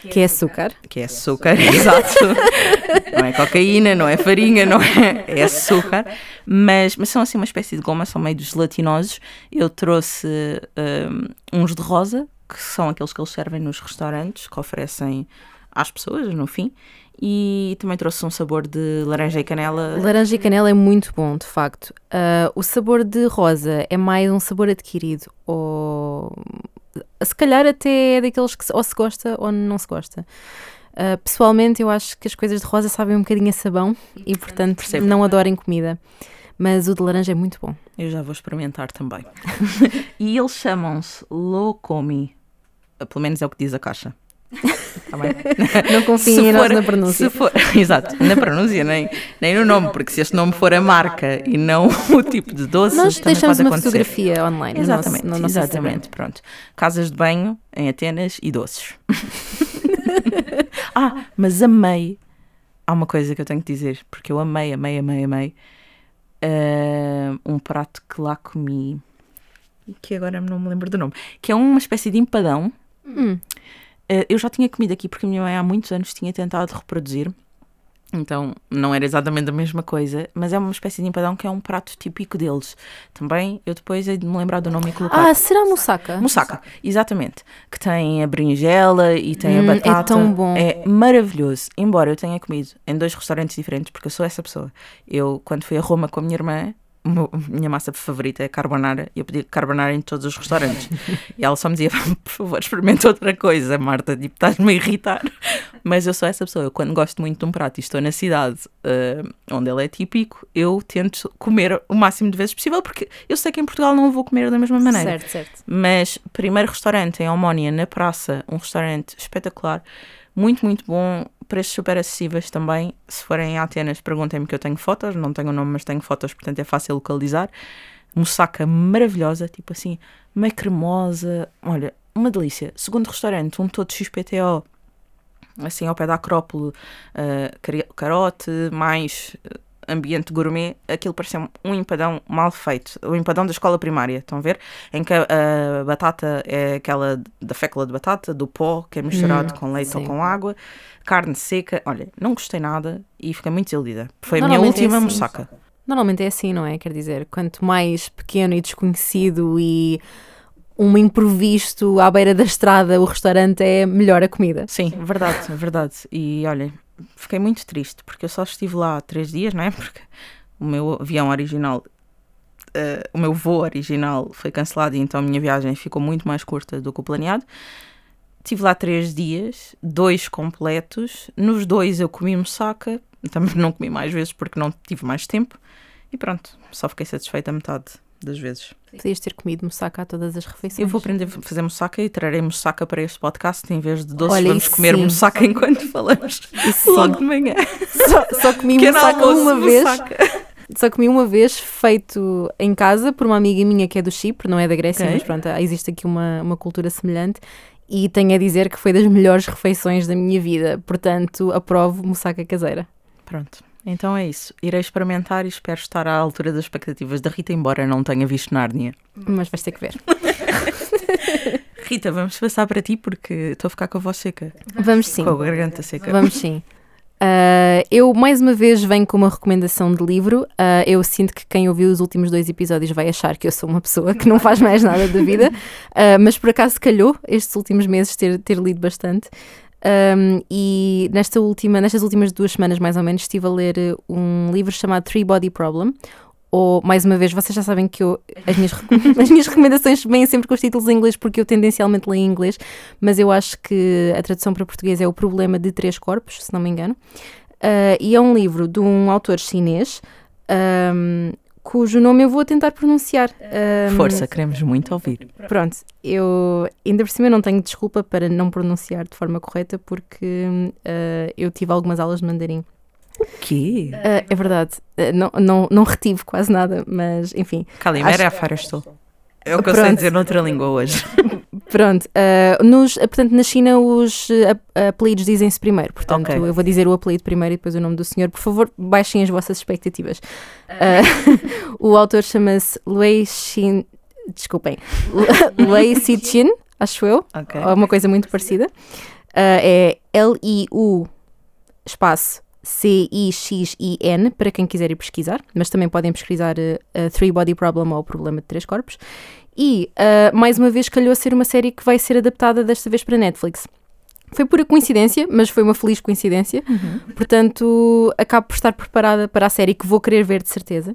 Que é açúcar. que é açúcar, exato. não é cocaína, não é farinha, não é, é açúcar. Mas, mas são assim uma espécie de goma, são meio gelatinosos. Eu trouxe um, uns de rosa, que são aqueles que eles servem nos restaurantes, que oferecem às pessoas no fim. E também trouxe um sabor de laranja e canela. Laranja e canela é muito bom, de facto. Ah, o sabor de rosa é mais um sabor adquirido, ou se calhar até é daqueles que se- ou se gosta ou não se gosta. Ah, pessoalmente, eu acho que as coisas de rosa sabem um bocadinho a sabão e, portanto, Percebo. não adoro em comida. Mas o de laranja é muito bom. Eu já vou experimentar também. e eles chamam-se Locomi. Pelo menos é o que diz a caixa. Tá? Não confiem em nós na pronúncia. for- exato, na pronúncia, nem, nem no nome, porque se este nome for a marca e não o tipo de doce, Nós deixamos pode uma acontecer. fotografia online Exatamente, no nosso, no nosso exatamente, pronto. Casas de banho em Atenas e doces. ah, mas amei. Há uma coisa que eu tenho que dizer, porque eu amei, amei, amei, amei. ah, um prato que lá comi, que agora não me lembro do nome, que é uma espécie de empadão. Hum. Uh, eu já tinha comido aqui porque a minha mãe há muitos anos tinha tentado reproduzir. Então não era exatamente a mesma coisa, mas é uma espécie de empadão que é um prato típico deles. Também eu depois hei de me lembrar do nome e colocar. Ah, será moussaka? Moussaka, exatamente. Que tem a berinjela e tem Hum, a é batata. tão bom. É maravilhoso. Embora eu tenha comido em dois restaurantes diferentes, porque eu sou essa pessoa. Eu, quando fui a Roma com a minha irmã, meu- a minha massa favorita é carbonara e eu pedi carbonara em todos os restaurantes. e ela só me dizia, por favor, experimenta outra coisa, Marta, tipo, estás-me a irritar. Mas eu sou essa pessoa. Eu, quando gosto muito de um prato e estou na cidade eh, onde ele é típico, eu tento comer o máximo de vezes possível, porque eu sei que em Portugal não vou comer da mesma maneira. Certo, certo. Mas primeiro restaurante em Omónia, na praça, um restaurante espetacular, muito, muito bom, preços super acessíveis também. Se forem a Atenas, perguntem-me que eu tenho fotos, não tenho o nome, mas tenho fotos, portanto é fácil localizar. moussaka maravilhosa, tipo assim, meio cremosa. Olha, uma delícia. Segundo restaurante, um todo XPTO, assim ao pé da Acrópole, uh, carote, mais uh, ambiente gourmet, aquilo parecia um empadão mal feito. O empadão da escola primária, estão a ver? Em que a, a batata é aquela da fécula de batata, do pó, que é misturado hum, com leite sim. ou com água, carne seca. Olha, não gostei nada e fiquei muito desiludida. Foi a minha última é assim. Normalmente é assim, não é? Quer dizer, quanto mais pequeno e desconhecido e um improviso à beira da estrada o restaurante é melhor a comida. Sim, verdade, verdade. E olha, fiquei muito triste porque eu só estive lá três dias, não é? Porque o meu avião original, uh, o meu voo original foi cancelado e então a minha viagem ficou muito mais curta do que o planeado. Estive lá três dias, dois completos. Nos dois eu comi moussaka, também não comi mais vezes porque não tive mais tempo. E pronto, só fiquei satisfeita a metade das vezes. Podias ter comido moussaka a todas as refeições. Eu vou aprender a fazer moussaka e trarei moussaka para este podcast. Em vez de doces, Olha, vamos comer sim. moussaka enquanto falamos. Isso logo sim. de manhã. Só, só comi moussaka uma vez. Só comi uma vez, feito em casa por uma amiga minha que é do Chipre, não é da Grécia, okay. mas pronto, existe aqui uma, uma cultura semelhante. E tenho a dizer que foi das melhores refeições da minha vida. Portanto, aprovo moussaka caseira. Pronto. Então é isso. Irei experimentar e espero estar à altura das expectativas da Rita, embora não tenha visto Nárnia. Mas vais ter que ver. Rita, vamos passar para ti porque estou a ficar com a voz seca. Vamos sim. Com a garganta seca. Vamos sim. Uh, eu mais uma vez venho com uma recomendação de livro. Uh, eu sinto que quem ouviu os últimos dois episódios vai achar que eu sou uma pessoa que não faz mais nada da vida, uh, mas por acaso calhou estes últimos meses ter, ter lido bastante. Um, e nesta última, nestas últimas duas semanas, mais ou menos, estive a ler eh, um livro chamado Three Body Problem. Ou, mais uma vez, vocês já sabem que eu, as, minhas, as minhas recomendações vêm sempre com os títulos em inglês, porque eu tendencialmente leio em inglês, mas eu acho que a tradução para português é O Problema de Três Corpos, se não me engano. Uh, e é um livro de um autor chinês um, cujo nome eu vou tentar pronunciar. Um, Força, queremos muito ouvir. Pronto, eu ainda por cima não tenho desculpa para não pronunciar de forma correta porque uh, eu tive algumas aulas de mandarim. O quê? Uh, é verdade, uh, não, não, não retive quase nada, mas enfim. Calimera acho... estou. É o que Pronto. eu sei dizer noutra língua hoje. Pronto, uh, nos, portanto, na China os apelidos dizem-se primeiro, portanto okay. eu vou dizer o apelido primeiro e depois o nome do senhor. Por favor, baixem as vossas expectativas. Uh, o autor chama-se Lei Xin. Desculpem, Lei Chin, acho eu, okay. ou uma coisa muito parecida. Uh, é L-I-U espaço C-I-X-I-N, para quem quiser ir pesquisar, mas também podem pesquisar uh, Three Body Problem ou o Problema de Três Corpos. E, uh, mais uma vez, calhou a ser uma série que vai ser adaptada desta vez para Netflix. Foi pura coincidência, mas foi uma feliz coincidência. Uhum. Portanto, acabo por estar preparada para a série que vou querer ver de certeza.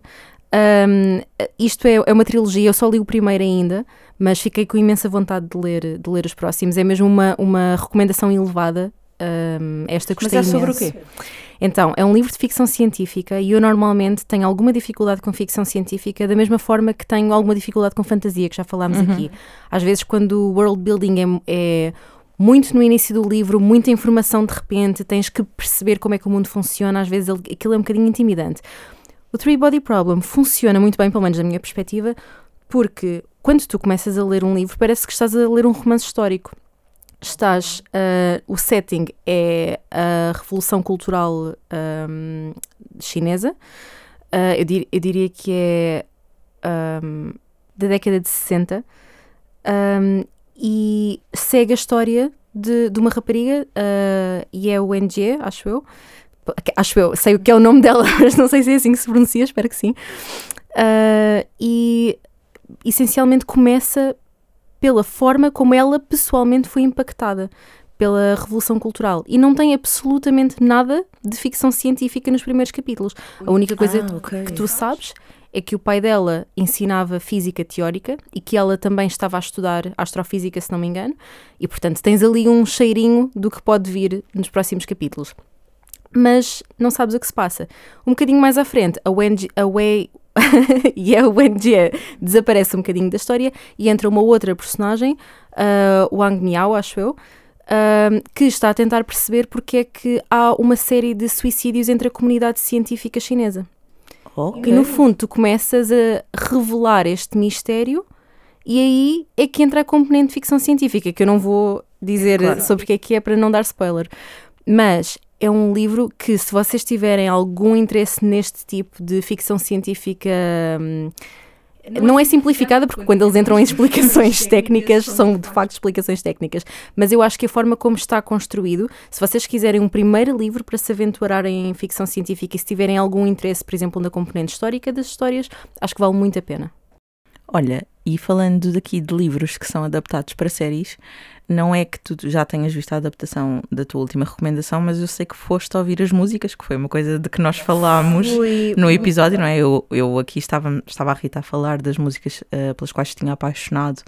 Um, isto é, é, uma trilogia, eu só li o primeiro ainda, mas fiquei com imensa vontade de ler, de ler os próximos. É mesmo uma, uma recomendação elevada. Um, esta gostei mas é sobre imenso. o quê? Então, é um livro de ficção científica e eu normalmente tenho alguma dificuldade com ficção científica, da mesma forma que tenho alguma dificuldade com fantasia, que já falámos uhum. aqui. Às vezes, quando o world building é, é muito no início do livro, muita informação de repente, tens que perceber como é que o mundo funciona, às vezes aquilo é um bocadinho intimidante. O Three Body Problem funciona muito bem, pelo menos da minha perspectiva, porque quando tu começas a ler um livro, parece que estás a ler um romance histórico estás, uh, o setting é a Revolução Cultural um, chinesa, uh, eu, dir, eu, diria que é um, da década de 60, um, e segue a história de, de uma rapariga, uh, e é NG, acho eu, acho eu, sei o que é o nome dela, mas não sei se é assim que se pronuncia, espero que sim. Uh, e essencialmente começa pela forma como ela pessoalmente foi impactada pela Revolução Cultural e não tem absolutamente nada de ficção científica nos primeiros capítulos. A única coisa ah, okay. que tu sabes é que o pai dela ensinava física teórica e que ela também estava a estudar astrofísica, se não me engano, e portanto tens ali um cheirinho do que pode vir nos próximos capítulos. Mas não sabes o que se passa. Um bocadinho mais à frente, a, Wendy, a Wei, e a Wenjie desaparece um bocadinho da história e entra uma outra personagem, uh, Wang Miao, acho eu, uh, que está a tentar perceber porque é que há uma série de suicídios entre a comunidade científica chinesa. Okay. E no fundo tu começas a revelar este mistério e aí é que entra a componente de ficção científica, que eu não vou dizer Claro. sobre o que é que é para não dar spoiler. Mas é um livro que, se vocês tiverem algum interesse neste tipo de ficção científica. hum, não é simplificada, porque quando eles entram em explicações técnicas, são de facto explicações técnicas. Mas eu acho que a forma como está construído, se vocês quiserem um primeiro livro para se aventurarem em ficção científica e se tiverem algum interesse, por exemplo, na componente histórica das histórias, acho que vale muito a pena. Olha, e falando daqui de livros que são adaptados para séries, não é que tu já tenhas visto a adaptação da tua última recomendação, mas eu sei que foste ouvir as músicas, que foi uma coisa de que nós falámos no episódio, não é? Eu, eu aqui estava, estava a Rita a falar das músicas eh, pelas quais tinha apaixonado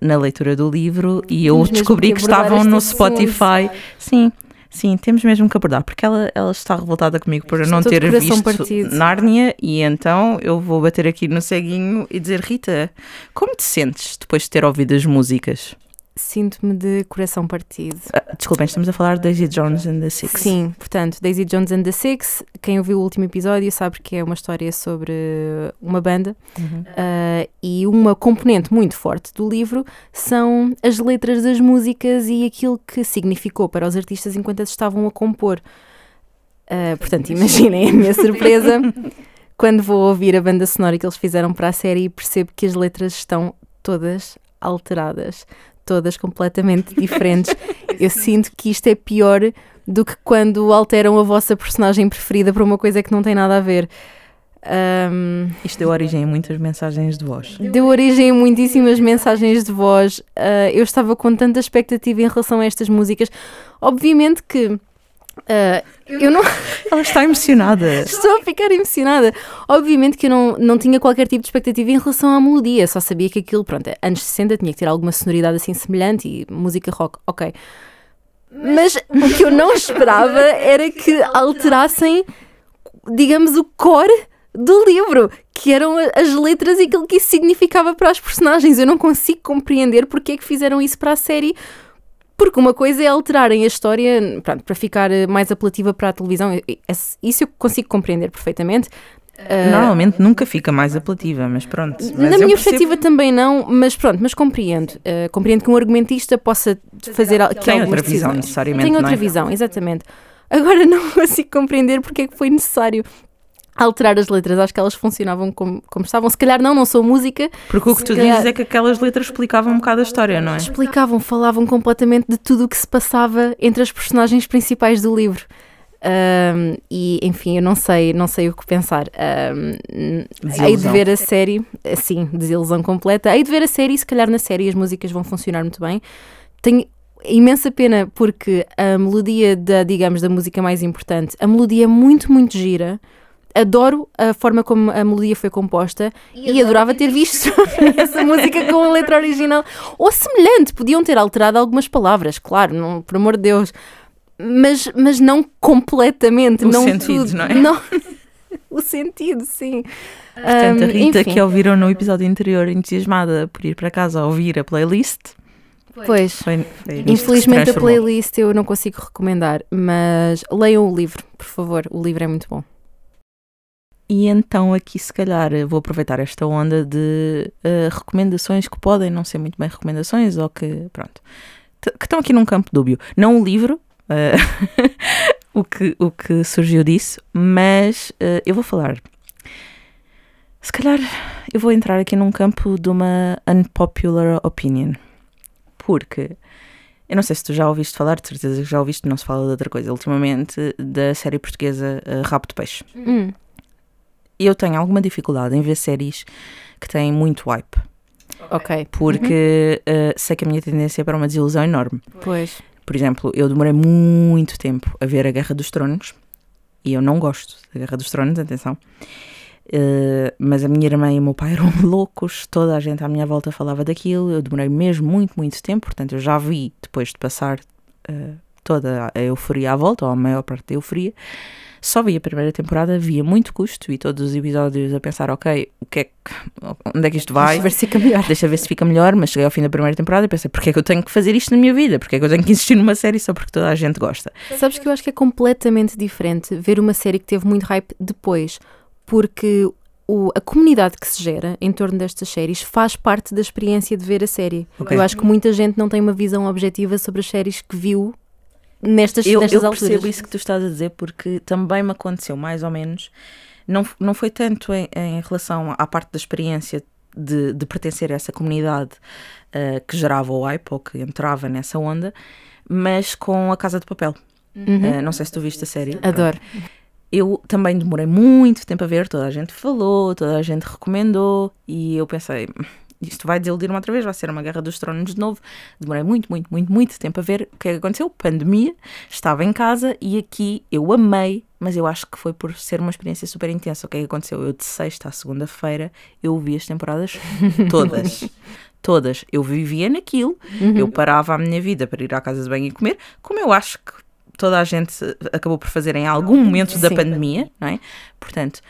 na leitura do livro e eu Temos descobri que estavam no assunto. Spotify. Sim, sim, temos mesmo que abordar, porque ela, ela está revoltada comigo por não ter visto partido. Nárnia e então eu vou bater aqui no ceguinho e dizer, Rita, como te sentes depois de ter ouvido as músicas? Sinto-me de coração partido. Ah, Desculpem, estamos a falar de Daisy Jones and the Six. Sim, portanto, Daisy Jones and the Six, quem ouviu o último episódio sabe que é uma história sobre uma banda Uhum. uh, e uma componente muito forte do livro são as letras das músicas e aquilo que significou para os artistas enquanto as estavam a compor. Uh, portanto, imaginem a minha surpresa quando vou ouvir a banda sonora que eles fizeram para a série e percebo que as letras estão todas alteradas, todas completamente diferentes. Eu sinto que isto é pior do que quando alteram a vossa personagem preferida para uma coisa que não tem nada a ver. Um, Isto deu origem a muitas mensagens de voz. deu origem a muitíssimas mensagens de voz. Ah, eu estava com tanta expectativa em relação a estas músicas. Obviamente que ah, eu não Ela está emocionada. estou a ficar emocionada. Obviamente que eu não, não tinha qualquer tipo de expectativa em relação à melodia. Só sabia que aquilo, pronto, anos 60 tinha que ter alguma sonoridade assim semelhante e música rock, ok. Mas o que eu não esperava era que alterassem, digamos, o core do livro, que eram as letras e aquilo que isso significava para os personagens. Eu não consigo compreender porque é que fizeram isso para a série. Porque uma coisa é alterarem a história pronto, para ficar eh, mais apelativa para a televisão. Isso eu consigo compreender perfeitamente. Ah, Normalmente nunca fica mais apelativa, mas pronto. Mas na minha percebo- perspectiva também não, mas pronto, mas compreendo. Uh, compreendo que um argumentista possa fazer Tem outra visão, necessariamente, Tem não outra é? visão, exatamente. Agora não consigo compreender porque é que foi necessário alterar as letras. Acho que elas funcionavam como, como estavam. Se calhar não, não sou música. Porque o que tu calhar- dizes é que aquelas letras explicavam um bocado a história, não é? Explicavam, falavam completamente de tudo o que se passava entre as personagens principais do livro. Um, e enfim, eu não sei, não sei o que pensar. Um, hei de ver a série, assim, desilusão completa. Hei de ver a série se calhar na série as músicas vão funcionar muito bem. Tenho imensa pena porque a melodia da, digamos, da música mais importante, a melodia é muito, muito gira. Adoro a forma como a melodia foi composta e, adorava ter visto essa música com a letra original ou semelhante. Podiam ter alterado algumas palavras, claro, não, por amor de Deus, mas, mas não completamente. O não sentido, tudo. não é? o sentido, sim. Portanto, a Um, Rita enfim. que ouviram no episódio anterior entusiasmada por ir para casa a ouvir a playlist, Pois. foi, foi Infelizmente a playlist eu não consigo recomendar, mas leiam o livro, por favor. O livro é muito bom. E então aqui se calhar vou aproveitar esta onda de eh, recomendações que podem não ser muito bem recomendações ou que, pronto, que estão aqui num campo dúbio. Não o livro, eh, o, que, o que surgiu disso, mas eh, eu vou falar. Se calhar eu vou entrar aqui num campo de uma unpopular opinion. Porque eu não sei se tu já ouviste falar, de certeza que já ouviste, não se fala de outra coisa ultimamente, da série portuguesa Rabo de Peixe Hum, eu tenho alguma dificuldade em ver séries que têm muito hype, ok. porque eh, sei que a minha tendência é para uma desilusão enorme. Pois. Por exemplo, eu demorei muito tempo a ver a Guerra dos Tronos e eu não gosto da Guerra dos Tronos, atenção. Eh, mas a minha irmã e o meu pai eram loucos, toda a gente à minha volta falava daquilo. Eu demorei mesmo muito, muito tempo, portanto, eu já vi depois de passar eh, toda a euforia à volta, ou a maior parte da euforia. Só vi a primeira temporada, via muito custo e todos os episódios a pensar, ok, o que é que, onde é que isto vai? Deixa ver se fica melhor. Deixa ver se fica melhor, mas cheguei ao fim da primeira temporada e pensei, porque é que eu tenho que fazer isto na minha vida? Porque é que eu tenho que insistir numa série só porque toda a gente gosta? Sabes que eu acho que é completamente diferente ver uma série que teve muito hype depois, porque o- a comunidade que se gera em torno destas séries faz parte da experiência de ver a série. Ok. Eu acho que muita gente não tem uma visão objetiva sobre as séries que viu nestas, Eu, nestas eu alturas. percebo isso que tu estás a dizer porque também me aconteceu mais ou menos. Não, não foi tanto em, em relação à parte da experiência de, de pertencer a essa comunidade eh, que gerava o hype ou que entrava nessa onda, mas com a Casa de Papel. Uhum. Eh, não sei se tu viste a série. Adoro. Eu também demorei muito tempo a ver, toda a gente falou, toda a gente recomendou e eu pensei, "Hum, isto vai desiludir-me outra vez, vai ser uma Guerra dos Tronos de novo. Demorei muito, muito, muito, muito tempo a ver o que é que aconteceu. Pandemia, estava em casa e aqui eu amei, mas eu acho que foi por ser uma experiência super intensa. O que é que aconteceu? Eu de sexta à segunda-feira eu vi as temporadas todas. Todas. Eu vivia naquilo, eu parava a minha vida para ir à casa de banho e comer, como eu acho que toda a gente acabou por fazer em algum momento da Sim. pandemia, não é? Portanto,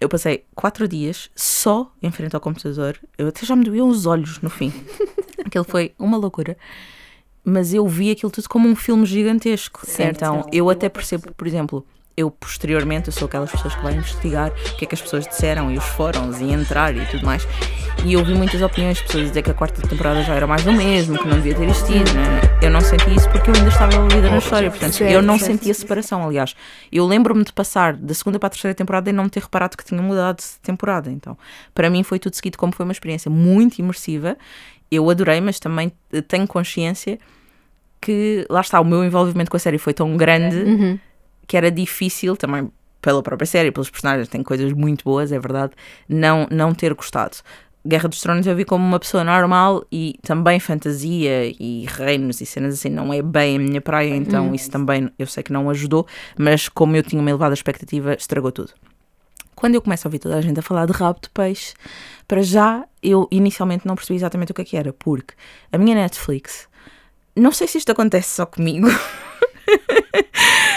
eu passei quatro dias só em frente ao computador. Eu até já me doíam os olhos no fim. Aquilo foi uma loucura. Mas eu vi aquilo tudo como um filme gigantesco. Certo. Então, eu até percebo, por exemplo, eu posteriormente, eu sou aquelas pessoas que vão investigar o que é que as pessoas disseram e os fóruns e entrar e tudo mais. E eu vi muitas opiniões de pessoas dizer que a quarta temporada já era mais do mesmo, que não devia ter existido. né? Eu não senti isso porque eu ainda estava envolvida na história. Portanto, Certo, eu não certo. senti a separação. Aliás, eu lembro-me de passar da segunda para a terceira temporada e não ter reparado que tinha mudado de temporada. Então, para mim foi tudo seguido como foi uma experiência muito imersiva. Eu adorei, mas também eh, tenho consciência que, lá está, o meu envolvimento com a série foi tão grande Uhum. Que era difícil também pela própria série, pelos personagens, tem coisas muito boas, é verdade, não, não ter gostado. Guerra dos Tronos eu vi como uma pessoa normal e também fantasia e reinos e cenas assim não é bem a minha praia, então isso também eu sei que não ajudou, mas como eu tinha uma elevada expectativa, estragou tudo. Quando eu começo a ouvir toda a gente a falar de rabo de peixe, para já eu inicialmente não percebi exatamente o que é que era, porque a minha Netflix, não sei se isto acontece só comigo,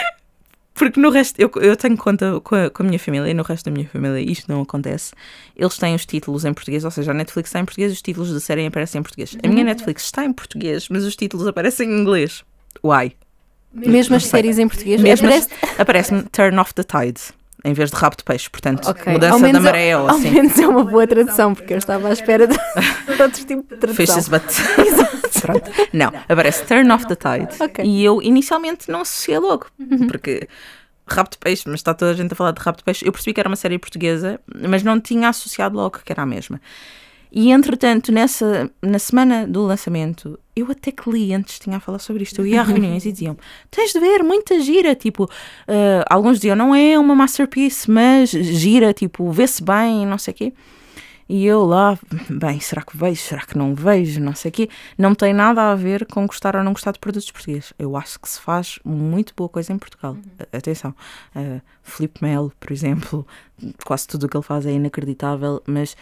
porque no resto, eu, eu tenho conta com a, com a minha família e no resto da minha família isto não acontece. Eles têm os títulos em português, ou seja, a Netflix está em português, os títulos da série aparecem em português. A minha Netflix está em português, mas os títulos aparecem em inglês. Why? Mesmo as séries em português. Aparece- Aparece-me Turn Off the Tide, em vez de rabo de peixe. Portanto, Ok. mudança Ao da maré ou Ao assim. menos é uma boa tradução, porque eu estava à espera de outro tipo de tradução. Fishes but. Pronto. Não, aparece Turn Off the Tide. Ok. E eu inicialmente não associei logo, porque rabo de peixe, mas está toda a gente a falar de rabo de peixe. Eu percebi que era uma série portuguesa, mas não tinha associado logo que era a mesma. E entretanto, nessa, na semana do lançamento, eu até clientes tinha a falar sobre isto. Eu ia a reuniões e diziam: tens de ver, muita gira. Tipo, ah, alguns diziam: não é uma masterpiece, mas gira, tipo, vê-se bem, não sei o quê. E eu lá, bem, será que vejo? Será que não vejo? Não sei o quê. Não tem nada a ver com gostar ou não gostar de produtos portugueses. Eu acho que se faz muito boa coisa em Portugal. A- Atenção, uh, Filipe Melo, por exemplo, quase tudo o que ele faz é inacreditável, mas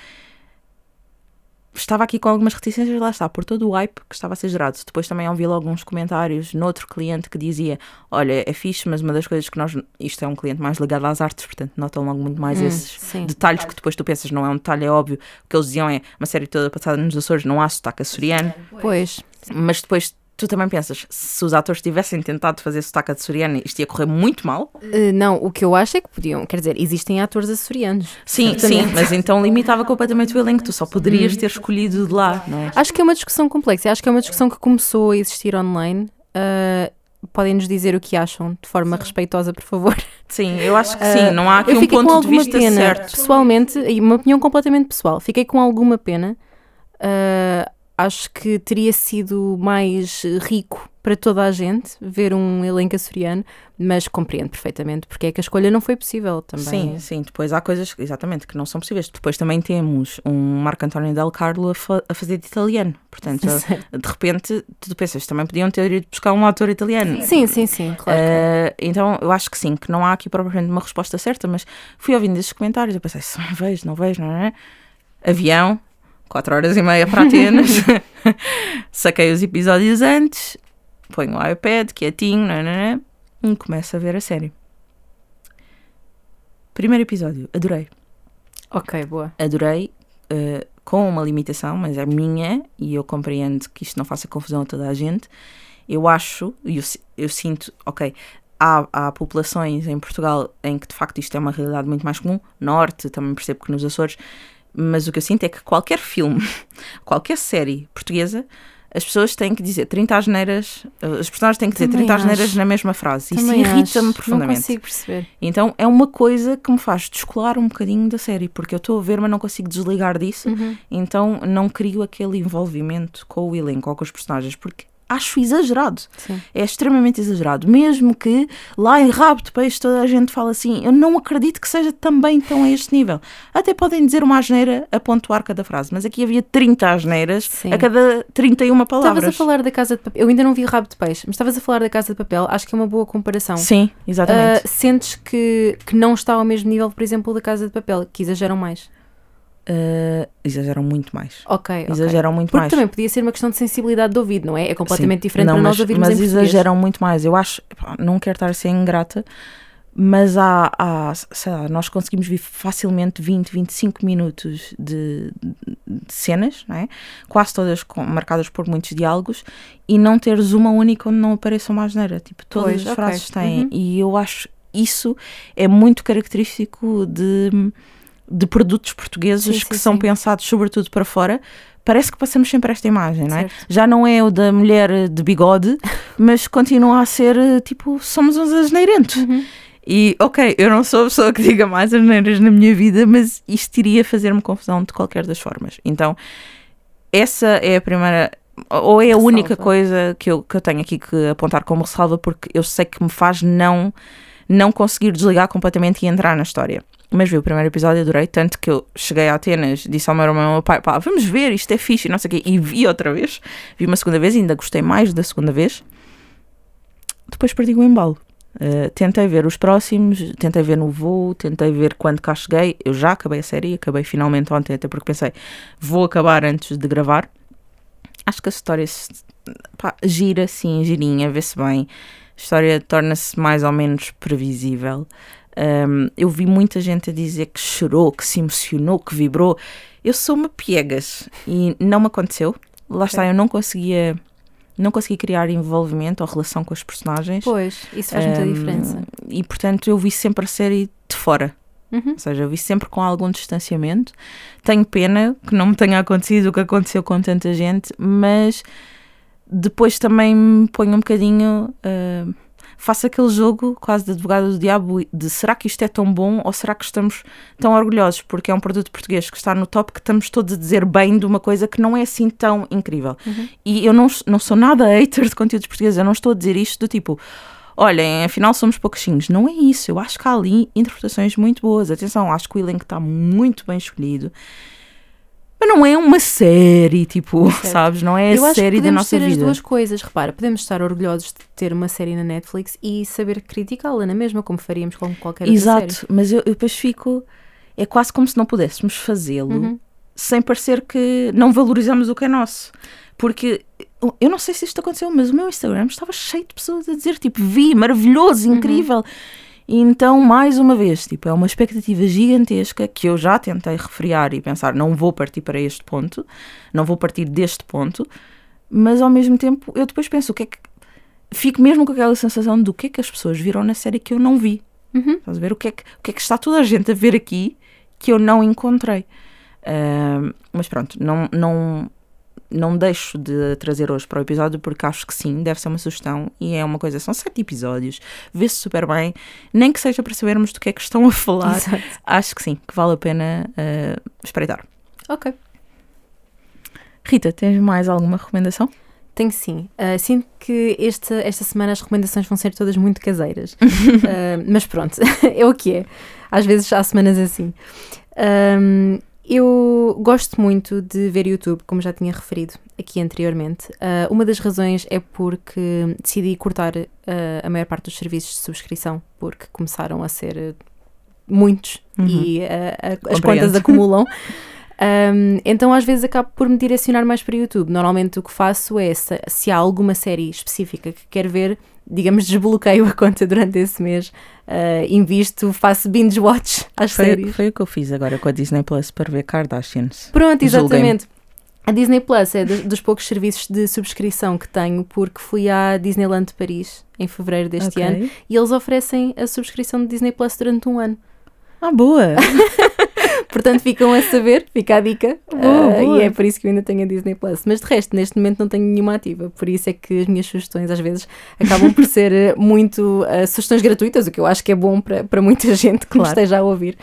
estava aqui com algumas reticências, lá está, por todo o hype que estava a ser gerado. Depois também ouvi logo alguns comentários noutro cliente que dizia: Olha, é fixe, mas uma das coisas que nós. Isto é um cliente mais ligado às artes, portanto, notam logo muito mais esses sim. detalhes que depois tu pensas, não é um detalhe, é óbvio. O que eles diziam é uma série toda passada nos Açores, não há sotaque açoriano, Pois. mas depois. Tu também pensas, se os atores tivessem tentado fazer sotaque açoriano, isto ia correr muito mal. Eh, não, o que eu acho é que podiam. Quer dizer, existem atores açorianos. Sim, sim, mas então limitava completamente o elenco. Tu só poderias ter escolhido de lá, não é? Acho que é uma discussão complexa. Acho que é uma discussão que começou a existir online. Ah, Podem-nos dizer o que acham de forma respeitosa, por favor. Sim, eu acho que sim. Não há aqui um ponto de vista pena, certo. pessoalmente, e uma opinião completamente pessoal. Fiquei com alguma pena. Ah, acho que teria sido mais rico para toda a gente ver um elenco açoriano, mas compreendo perfeitamente porque é que a escolha não foi possível também. Sim, sim. Depois há coisas, exatamente, que não são possíveis. Depois também temos um Marco António Del Carlo a, fa- a fazer de italiano. Portanto, Certo. de repente, tu pensas, também podiam ter ido buscar um ator italiano. Sim, sim, sim, claro. Eh, então, eu acho que sim, que não há aqui propriamente uma resposta certa, mas fui ouvindo esses comentários, eu pensei, "Se não vejo, não vejo, não é? Avião, 4 horas e meia para Atenas, saquei os episódios antes, ponho o iPad quietinho, não é, não é? e começo a ver a série. Primeiro episódio, adorei. ok, boa. Adorei, eh, com uma limitação, mas é minha e eu compreendo que isto não faça confusão a toda a gente. Eu acho, e eu, eu sinto, ok, há, há populações em Portugal em que de facto isto é uma realidade muito mais comum, Norte, também percebo que nos Açores, mas o que eu sinto é que qualquer filme, qualquer série portuguesa, as pessoas têm que dizer 30 asneiras, as personagens têm que dizer Também 30 asneiras acho. na mesma frase. Isso Também irrita-me acho. Não profundamente. consigo perceber. Então é uma coisa que me faz descolar um bocadinho da série, porque eu estou a ver, mas não consigo desligar disso, Uhum. então não crio aquele envolvimento com o elenco ou com os personagens, porque acho exagerado. Sim. É extremamente exagerado. Mesmo que lá em Rabo de Peixe toda a gente fala assim, eu não acredito que seja também tão a este nível. Até podem dizer uma asneira a pontuar cada frase, mas aqui havia 30 asneiras Sim. a cada 31 palavras. Estavas a falar da Casa de Papel. Eu ainda não vi Rabo de Peixe, mas estavas a falar da Casa de Papel. Acho que é uma boa comparação. Sim, exatamente. Ah, sentes que, que não está ao mesmo nível, por exemplo, da Casa de Papel, que exageram mais. Uh, exageram muito mais. Ok. Exageram muito Porque mais. também podia ser uma questão de sensibilidade de ouvido, não é? É completamente Sim. diferente Não, para nós mas, ouvirmos mas exageram muito mais. Eu acho, não quero estar a ser ingrata, mas há, há, sei lá, nós conseguimos ver facilmente 20, 25 minutos de, de cenas, não é? quase todas com- marcadas por muitos diálogos, e não teres uma única onde não apareça uma asneira. Tipo, todas Pois, as frases têm. Uhum. E eu acho isso é muito característico de, de produtos portugueses Sim, sim, que são sim. pensados sobretudo para fora. Parece que passamos sempre esta imagem, não é? Certo. Já não é o da mulher de bigode, mas continua a ser tipo, somos uns asneirentos. Uhum. E, ok, eu não sou a pessoa que diga mais asneiras na minha vida, mas isto iria fazer-me confusão de qualquer das formas. Então, essa é a primeira, ou é a única coisa que eu, que eu tenho aqui que apontar como ressalva, porque eu sei que me faz não, não conseguir desligar completamente e entrar na história. Mas vi o primeiro episódio, adorei, tanto que eu cheguei a Atenas, disse ao meu irmão e ao meu pai, pá, vamos ver, isto é fixe, não sei o quê, e vi outra vez, vi uma segunda vez, e ainda gostei mais da segunda vez. Depois perdi o embalo. Uh, tentei ver os próximos, tentei ver no voo, tentei ver quando cá cheguei. Eu já acabei a série, acabei finalmente ontem, até porque pensei, vou acabar antes de gravar. Acho que a história pá, gira assim, girinha, vê-se bem. A história torna-se mais ou menos previsível. Um, eu vi muita gente a dizer que chorou, que se emocionou, que vibrou. Eu sou uma piegas e não me aconteceu. Lá está, eu não conseguia, não consegui criar envolvimento ou relação com os personagens. Pois, isso faz muita Um, diferença. E portanto eu vi sempre a série de fora. Uhum. Ou seja, eu vi sempre com algum distanciamento. Tenho pena que não me tenha acontecido o que aconteceu com tanta gente, mas depois também me ponho um bocadinho. ah, faço aquele jogo quase de advogado do diabo de será que isto é tão bom ou será que estamos tão orgulhosos porque é um produto português que está no top que estamos todos a dizer bem de uma coisa que não é assim tão incrível. E eu não, não sou nada hater de conteúdos portugueses, eu não estou a dizer isto do tipo olhem, afinal somos pouquinhos. Não é isso. Eu acho que há ali interpretações muito boas. Atenção, acho que o elenco está muito bem escolhido. Mas não é uma série, tipo, Certo. sabes? Não é Eu a série da podemos nossa ser as vida. duas coisas. Repara, podemos estar orgulhosos de ter uma série na Netflix e saber criticá-la na mesma, como faríamos com qualquer outra série. Exato, mas eu, eu depois fico. É quase como se não pudéssemos fazê-lo Uhum. sem parecer que não valorizamos o que é nosso. Porque eu- eu não sei se isto aconteceu, mas o meu Instagram estava cheio de pessoas a dizer tipo, vi, maravilhoso, incrível. E então, mais uma vez, tipo, é uma expectativa gigantesca que eu já tentei refriar e pensar, não vou partir para este ponto, não vou partir deste ponto, mas ao mesmo tempo eu depois penso, o que é que. Fico mesmo com aquela sensação do que é que as pessoas viram na série que eu não vi. Uhum. Estás a ver? O que, é que, o que é que está toda a gente a ver aqui que eu não encontrei? Ahm, mas pronto, não, não, não deixo de trazer hoje para o episódio porque acho que sim, deve ser uma sugestão e é uma coisa, são sete episódios, vê-se super bem, nem que seja para sabermos do que é que estão a falar, Exato. acho que sim, que vale a pena ah, espreitar. Ok. Rita, tens mais alguma recomendação? Tenho sim. Ah, sinto que esta, esta semana as recomendações vão ser todas muito caseiras. Ah, mas pronto, é o que é. Às vezes há semanas assim. Ahm, eu gosto muito de ver YouTube, como já tinha referido aqui anteriormente. Ah, uma das razões é porque decidi cortar ah, a maior parte dos serviços de subscrição, porque começaram a ser eh, muitos e ah, a- as contas acumulam. Um, então às vezes acabo por me direcionar mais para YouTube. Normalmente o que faço é, se, se há alguma série específica que quero ver, digamos, desbloqueio a conta durante esse mês, uh, invisto, faço binge watch às Foi, séries. foi o que eu fiz agora com a Disney Plus para ver Kardashians. Pronto, exatamente. A Disney Plus é dos, dos poucos serviços de subscrição que tenho, porque fui à Disneyland de Paris em fevereiro deste Ok. ano e eles oferecem a subscrição de Disney Plus durante um ano. Ah, boa! Portanto, ficam a saber, fica a dica. Boa, Ah, boa. E é por isso que eu ainda tenho a Disney Plus. Mas de resto, neste momento não tenho nenhuma ativa. Por isso é que as minhas sugestões às vezes acabam por ser eh, muito ah, sugestões gratuitas, o que eu acho que é bom para, para muita gente que Claro. esteja a ouvir.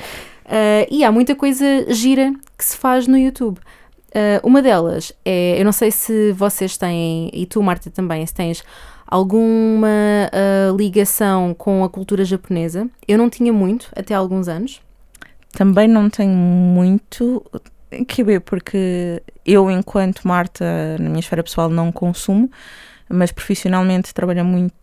Ah, e há muita coisa gira que se faz no YouTube. Ah, uma delas é, eu não sei se vocês têm, e tu, Marta, também, se tens alguma ah, ligação com a cultura japonesa. Eu não tinha muito, até há alguns anos. Também não tenho muito que ver, porque eu, enquanto Marta, na minha esfera pessoal, não consumo, mas profissionalmente trabalho muito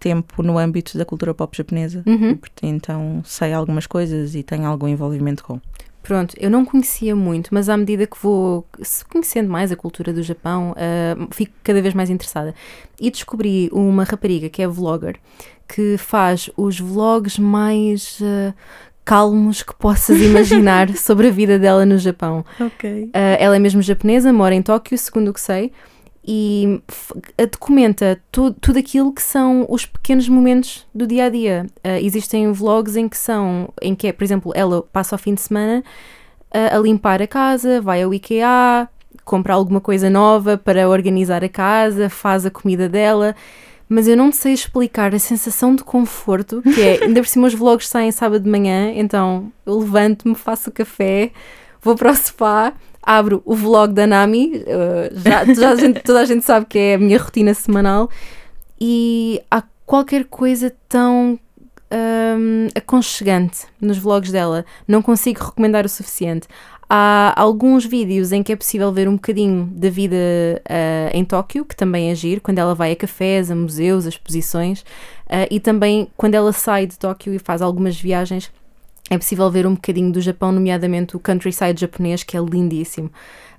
tempo no âmbito da cultura pop japonesa. Uhum. Então sei algumas coisas e tenho algum envolvimento com. Pronto, eu não conhecia muito, mas à medida que vou conhecendo mais a cultura do Japão, ah, fico cada vez mais interessada. E descobri uma rapariga que é vlogger, que faz os vlogs mais ah, calmos que possas imaginar sobre a vida dela no Japão. Ok. Ah, ela é mesmo japonesa, mora em Tóquio, segundo o que sei, e documenta tu- tudo aquilo que são os pequenos momentos do dia a dia. Ah, existem vlogs em que são, em que é, por exemplo, ela passa o fim de semana ah, a limpar a casa, vai ao IKEA, compra alguma coisa nova para organizar a casa, faz a comida dela. Mas eu não sei explicar a sensação de conforto que é. Ainda por cima, os vlogs saem sábado de manhã, então eu levanto-me, faço café, vou para o sofá, abro o vlog da Nami, uh, já, já a gente- toda a gente sabe que é a minha rotina semanal, e há qualquer coisa tão hum, aconchegante nos vlogs dela. Não consigo recomendar o suficiente. Há alguns vídeos em que é possível ver um bocadinho da vida ah, em Tóquio, que também é giro, quando ela vai a cafés, a museus, a exposições, ah, e também quando ela sai de Tóquio e faz algumas viagens, é possível ver um bocadinho do Japão, nomeadamente o countryside japonês, que é lindíssimo.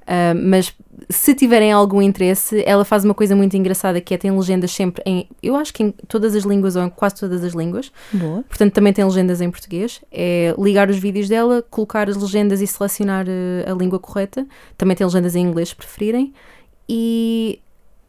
Ah, mas se tiverem algum interesse, ela faz uma coisa muito engraçada que é tem legendas sempre em, eu acho que em todas as línguas ou em quase todas as línguas. Boa. Portanto, também tem legendas em português. É ligar os vídeos dela, colocar as legendas e selecionar eh, a língua correta. Também tem legendas em inglês, se preferirem. E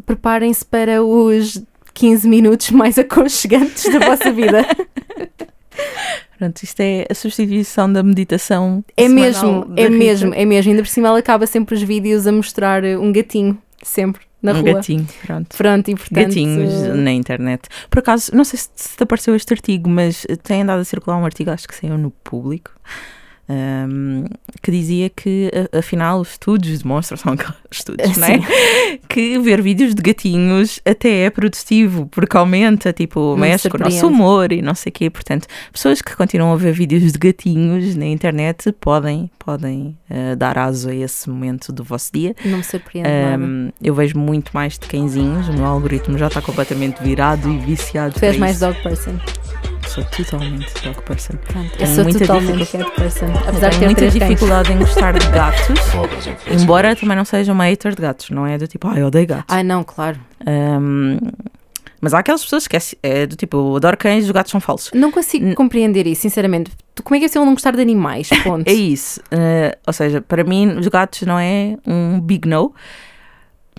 preparem-se para os 15 minutos mais aconchegantes da vossa vida. Pronto, isto é a substituição da meditação. É mesmo, é Rita. mesmo, é mesmo. Ainda por cima ela acaba sempre os vídeos a mostrar eh, um gatinho, sempre, na um rua. gatinho, pronto. Pronto, e portanto... Gatinhos eh, na internet. Por acaso, não sei se se te apareceu este artigo, mas tem andado a circular um artigo, acho que saiu no público, ahm, que dizia que, afinal, os estudos demonstram, são estudos, é? Que ver vídeos de gatinhos até é produtivo, porque aumenta, tipo, me mexe com o nosso humor e não sei o quê. Portanto, pessoas que continuam a ver vídeos de gatinhos na internet podem, podem ah, dar aso a esse momento do vosso dia. Não me surpreende. Um, eu vejo muito mais de cãezinhos, o meu algoritmo já está completamente virado e viciado. Tu és mais dog person. Sou totalmente dog person. Pronto, eu sou muita totalmente cat person. Apesar de Tenho ter muita dificuldade em gostar de gatos, embora também não seja uma hater de gatos, não é do tipo, ai, eu odeio gatos. Ai, não, claro. Um, mas há aquelas pessoas que é, é do tipo, eu adoro cães, os gatos são falsos. Não consigo N- compreender isso, sinceramente. Como é que é se eu não gostar de animais? Ponto. É isso. Uh, ou seja, para mim, os gatos não é um big no,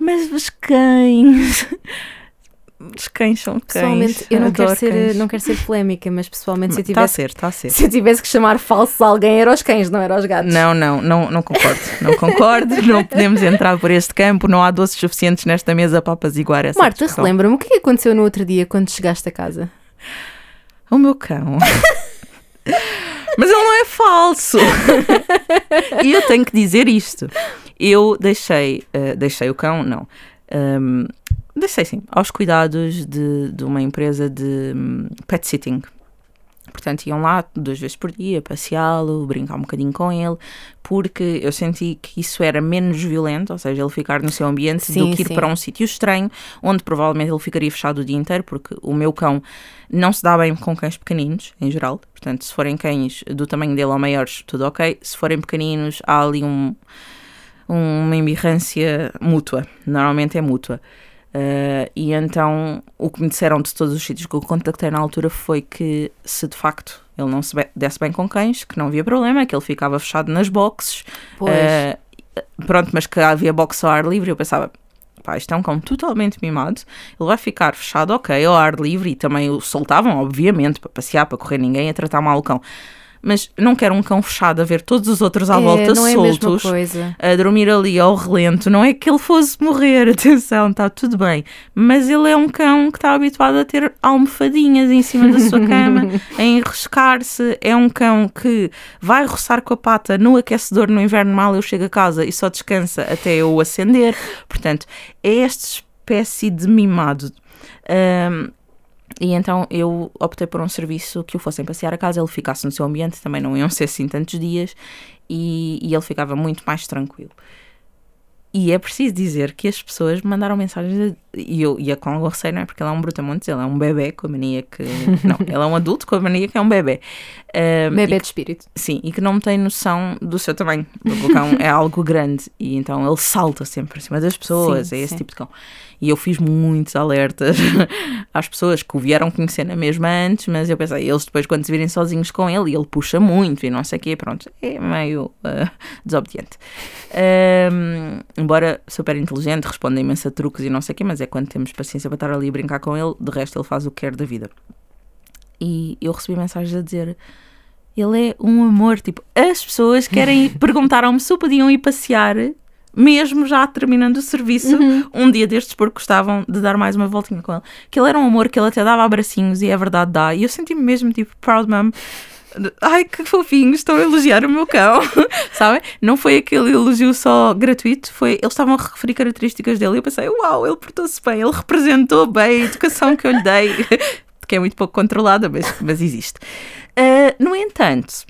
mas os cães. Os cães. Pessoalmente, eu não quero, ser, cães. não quero ser polémica, mas pessoalmente, se eu, a tivesse, ser, está a ser. se eu tivesse que chamar falsos a alguém, era os cães, não era os gatos. Não, não, não, não concordo. Não concordo, não podemos entrar por este campo, não há doces suficientes nesta mesa para apaziguar essa Marta, relembra-me o que é que aconteceu no outro dia quando chegaste a casa? O meu cão. Mas ele não é falso. e eu tenho que dizer isto. Eu deixei, eh, deixei o cão, não. Ahm, deixei sim, aos cuidados de, de uma empresa de hum, pet sitting. Portanto, iam lá duas vezes por dia passeá-lo, brincar um bocadinho com ele, porque eu senti que isso era menos violento, ou seja, ele ficar no seu ambiente Sim, do que ir sim. para um sítio estranho, onde provavelmente ele ficaria fechado o dia inteiro, porque o meu cão não se dá bem com cães pequeninos, em geral. Portanto, se forem cães do tamanho dele ou maiores, tudo ok. Se forem pequeninos, há ali um, uma embirrância mútua. Normalmente é mútua. Uh, e então o que me disseram de todos os sítios que eu contactei na altura foi que se de facto ele não se desse bem com cães, que não havia problema, que ele ficava fechado nas boxes. Pois. Uh, pronto, mas que havia boxe ao ar livre, eu pensava, pá, isto é um cão totalmente mimado, ele vai ficar fechado, ok, ao ar livre, e também o soltavam, obviamente, para passear, para correr ninguém, a tratar mal o cão. Mas não quero um cão fechado a ver todos os outros à É, volta não é a soltos, a dormir ali ao relento. Não é que ele fosse morrer, atenção, está tudo bem. Mas ele é um cão que está habituado a ter almofadinhas em cima da sua cama, a enrescar-se. É um cão que vai roçar com a pata no aquecedor no inverno mal. Eu chego a casa e só descansa até eu acender. Portanto, é esta espécie de mimado. Ahm, e então eu optei por um serviço que o fossem passear a casa, ele ficasse no seu ambiente, também não iam ser assim tantos dias, e, e ele ficava muito mais tranquilo. E é preciso dizer que as pessoas me mandaram mensagens, e eu ia com algum receio, não é? Porque ele é um brutamontes, ele é um bebê com a mania que. Não, ele é um adulto com a mania que é um bebê. Ahm, Bebê de espírito. Sim, e que não tem noção do seu tamanho. O cão é algo grande e então ele salta sempre por cima das pessoas, Sim, é esse sim. tipo de cão. E eu fiz muitos alertas às pessoas que o vieram conhecer na mesma antes, mas eu pensei, eles depois quando se virem sozinhos com ele, e ele puxa muito e não sei o quê, pronto, é meio ah, desobediente. Ahm, embora super inteligente, responde imenso a truques e não sei o quê, mas é quando temos paciência para estar ali a brincar com ele, de resto ele faz o que quer da vida. E eu recebi mensagens a dizer ele é um amor. Tipo, as pessoas querem perguntaram-me se podiam ir passear, mesmo já terminando o serviço, um dia destes, porque gostavam de dar mais uma voltinha com ele. Que ele era um amor, que ele até dava abracinhos, e é verdade, dá. E eu senti-me mesmo tipo, proud mom. Ai, que fofinho, estão a elogiar o meu cão, sabem? Não foi aquele elogio só gratuito, foi, eles estavam a referir características dele e eu pensei, uau, ele portou-se bem, ele representou bem a educação que eu lhe dei, que é muito pouco controlada, mas, mas existe. Uh, no entanto,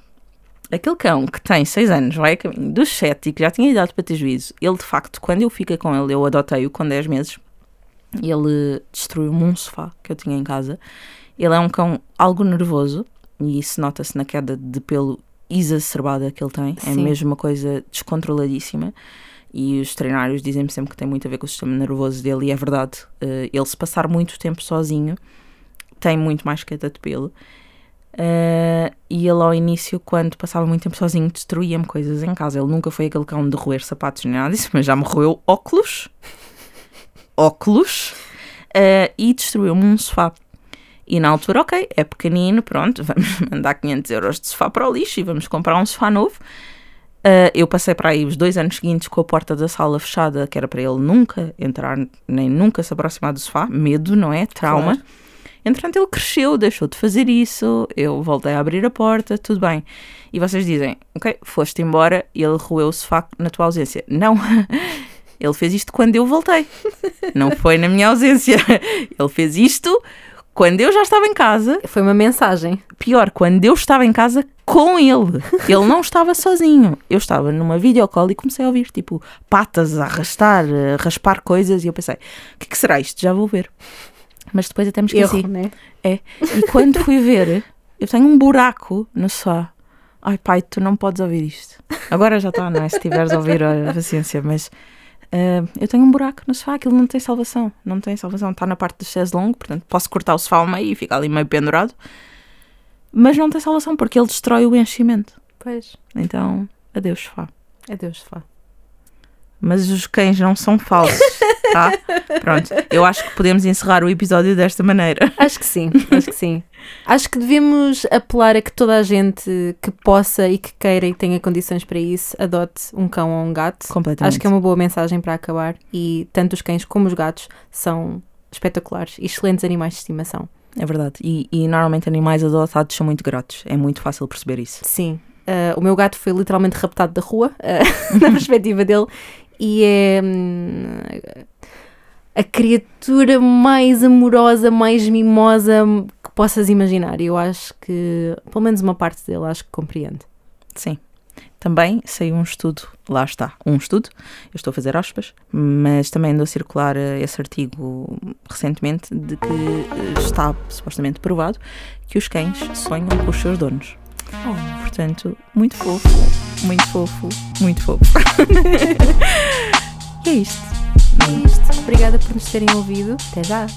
aquele cão que tem 6 anos, vai a caminho dos 7 e que já tinha idade para ter juízo, ele de facto, quando eu fiquei com ele, eu adotei-o com 10 meses, ele destruiu-me um sofá que eu tinha em casa. Ele é um cão algo nervoso e isso nota-se na queda de pelo exacerbada que ele tem. É Sim. mesmo uma coisa descontroladíssima. E os treinários dizem-me sempre que tem muito a ver com o sistema nervoso dele, e é verdade. Uh, ele, se passar muito tempo sozinho, tem muito mais queda de pelo. Uh, e ele ao início, quando passava muito tempo sozinho, destruía-me coisas em casa. Ele nunca foi aquele cão de roer sapatos nem nada disso, mas já me roeu óculos, óculos, uh, e destruiu-me um sofá. E na altura, ok, é pequenino, pronto, vamos mandar 500 euros de sofá para o lixo e vamos comprar um sofá novo. Uh, eu passei para aí os dois anos seguintes com a porta da sala fechada, que era para ele nunca entrar, nem nunca se aproximar do sofá. Medo, não é? Trauma. Claro. Entretanto, ele cresceu, deixou de fazer isso, eu voltei a abrir a porta, tudo bem. E vocês dizem, ok, foste embora e ele roeu o sofá na tua ausência. Não, ele fez isto quando eu voltei, não foi na minha ausência. Ele fez isto quando eu já estava em casa, Foi uma mensagem. pior, quando eu estava em casa com ele. Ele não estava sozinho. Eu estava numa videocall e comecei a ouvir, tipo, patas a arrastar, a raspar coisas, e eu pensei, o que, que será isto? Já vou ver. Mas depois até me esqueci. Erro, né? É. E quando fui ver, eu tenho um buraco no sofá. Ai pai, tu não podes ouvir isto. Agora já está, não é? Se tiveres a ouvir, a paciência, mas ah, eu tenho um buraco no sofá, aquilo não tem salvação. Não tem salvação. Está na parte do chaise longo, portanto posso cortar o sofá ao meio e ficar ali meio pendurado. Mas não tem salvação porque ele destrói o enchimento. Pois. Então, adeus sofá. Adeus, sofá. Mas os cães não são falsos, tá? Pronto, eu acho que podemos encerrar o episódio desta maneira. Acho que sim, acho que sim. Acho que devemos apelar a que toda a gente que possa e que queira e tenha condições para isso adote um cão ou um gato. Completamente. Acho que é uma boa mensagem para acabar e tanto os cães como os gatos são espetaculares e excelentes animais de estimação. É verdade. E, e normalmente animais adotados são muito gratos. É muito fácil perceber isso. Sim. Ah, o meu gato foi literalmente raptado da rua, ah, na perspectiva dele, e é hum, a criatura mais amorosa, mais mimosa que possas imaginar. E eu acho que, pelo menos uma parte dele, acho que compreende. Sim. Também saiu um estudo, lá está, um estudo, eu estou a fazer aspas, mas também andou a circular eh, esse artigo recentemente de que eh, está supostamente provado que os cães sonham com os seus donos. Portanto, muito fofo, muito fofo, muito fofo. e é isto. Isto. Obrigada por nos terem ouvido. Até já.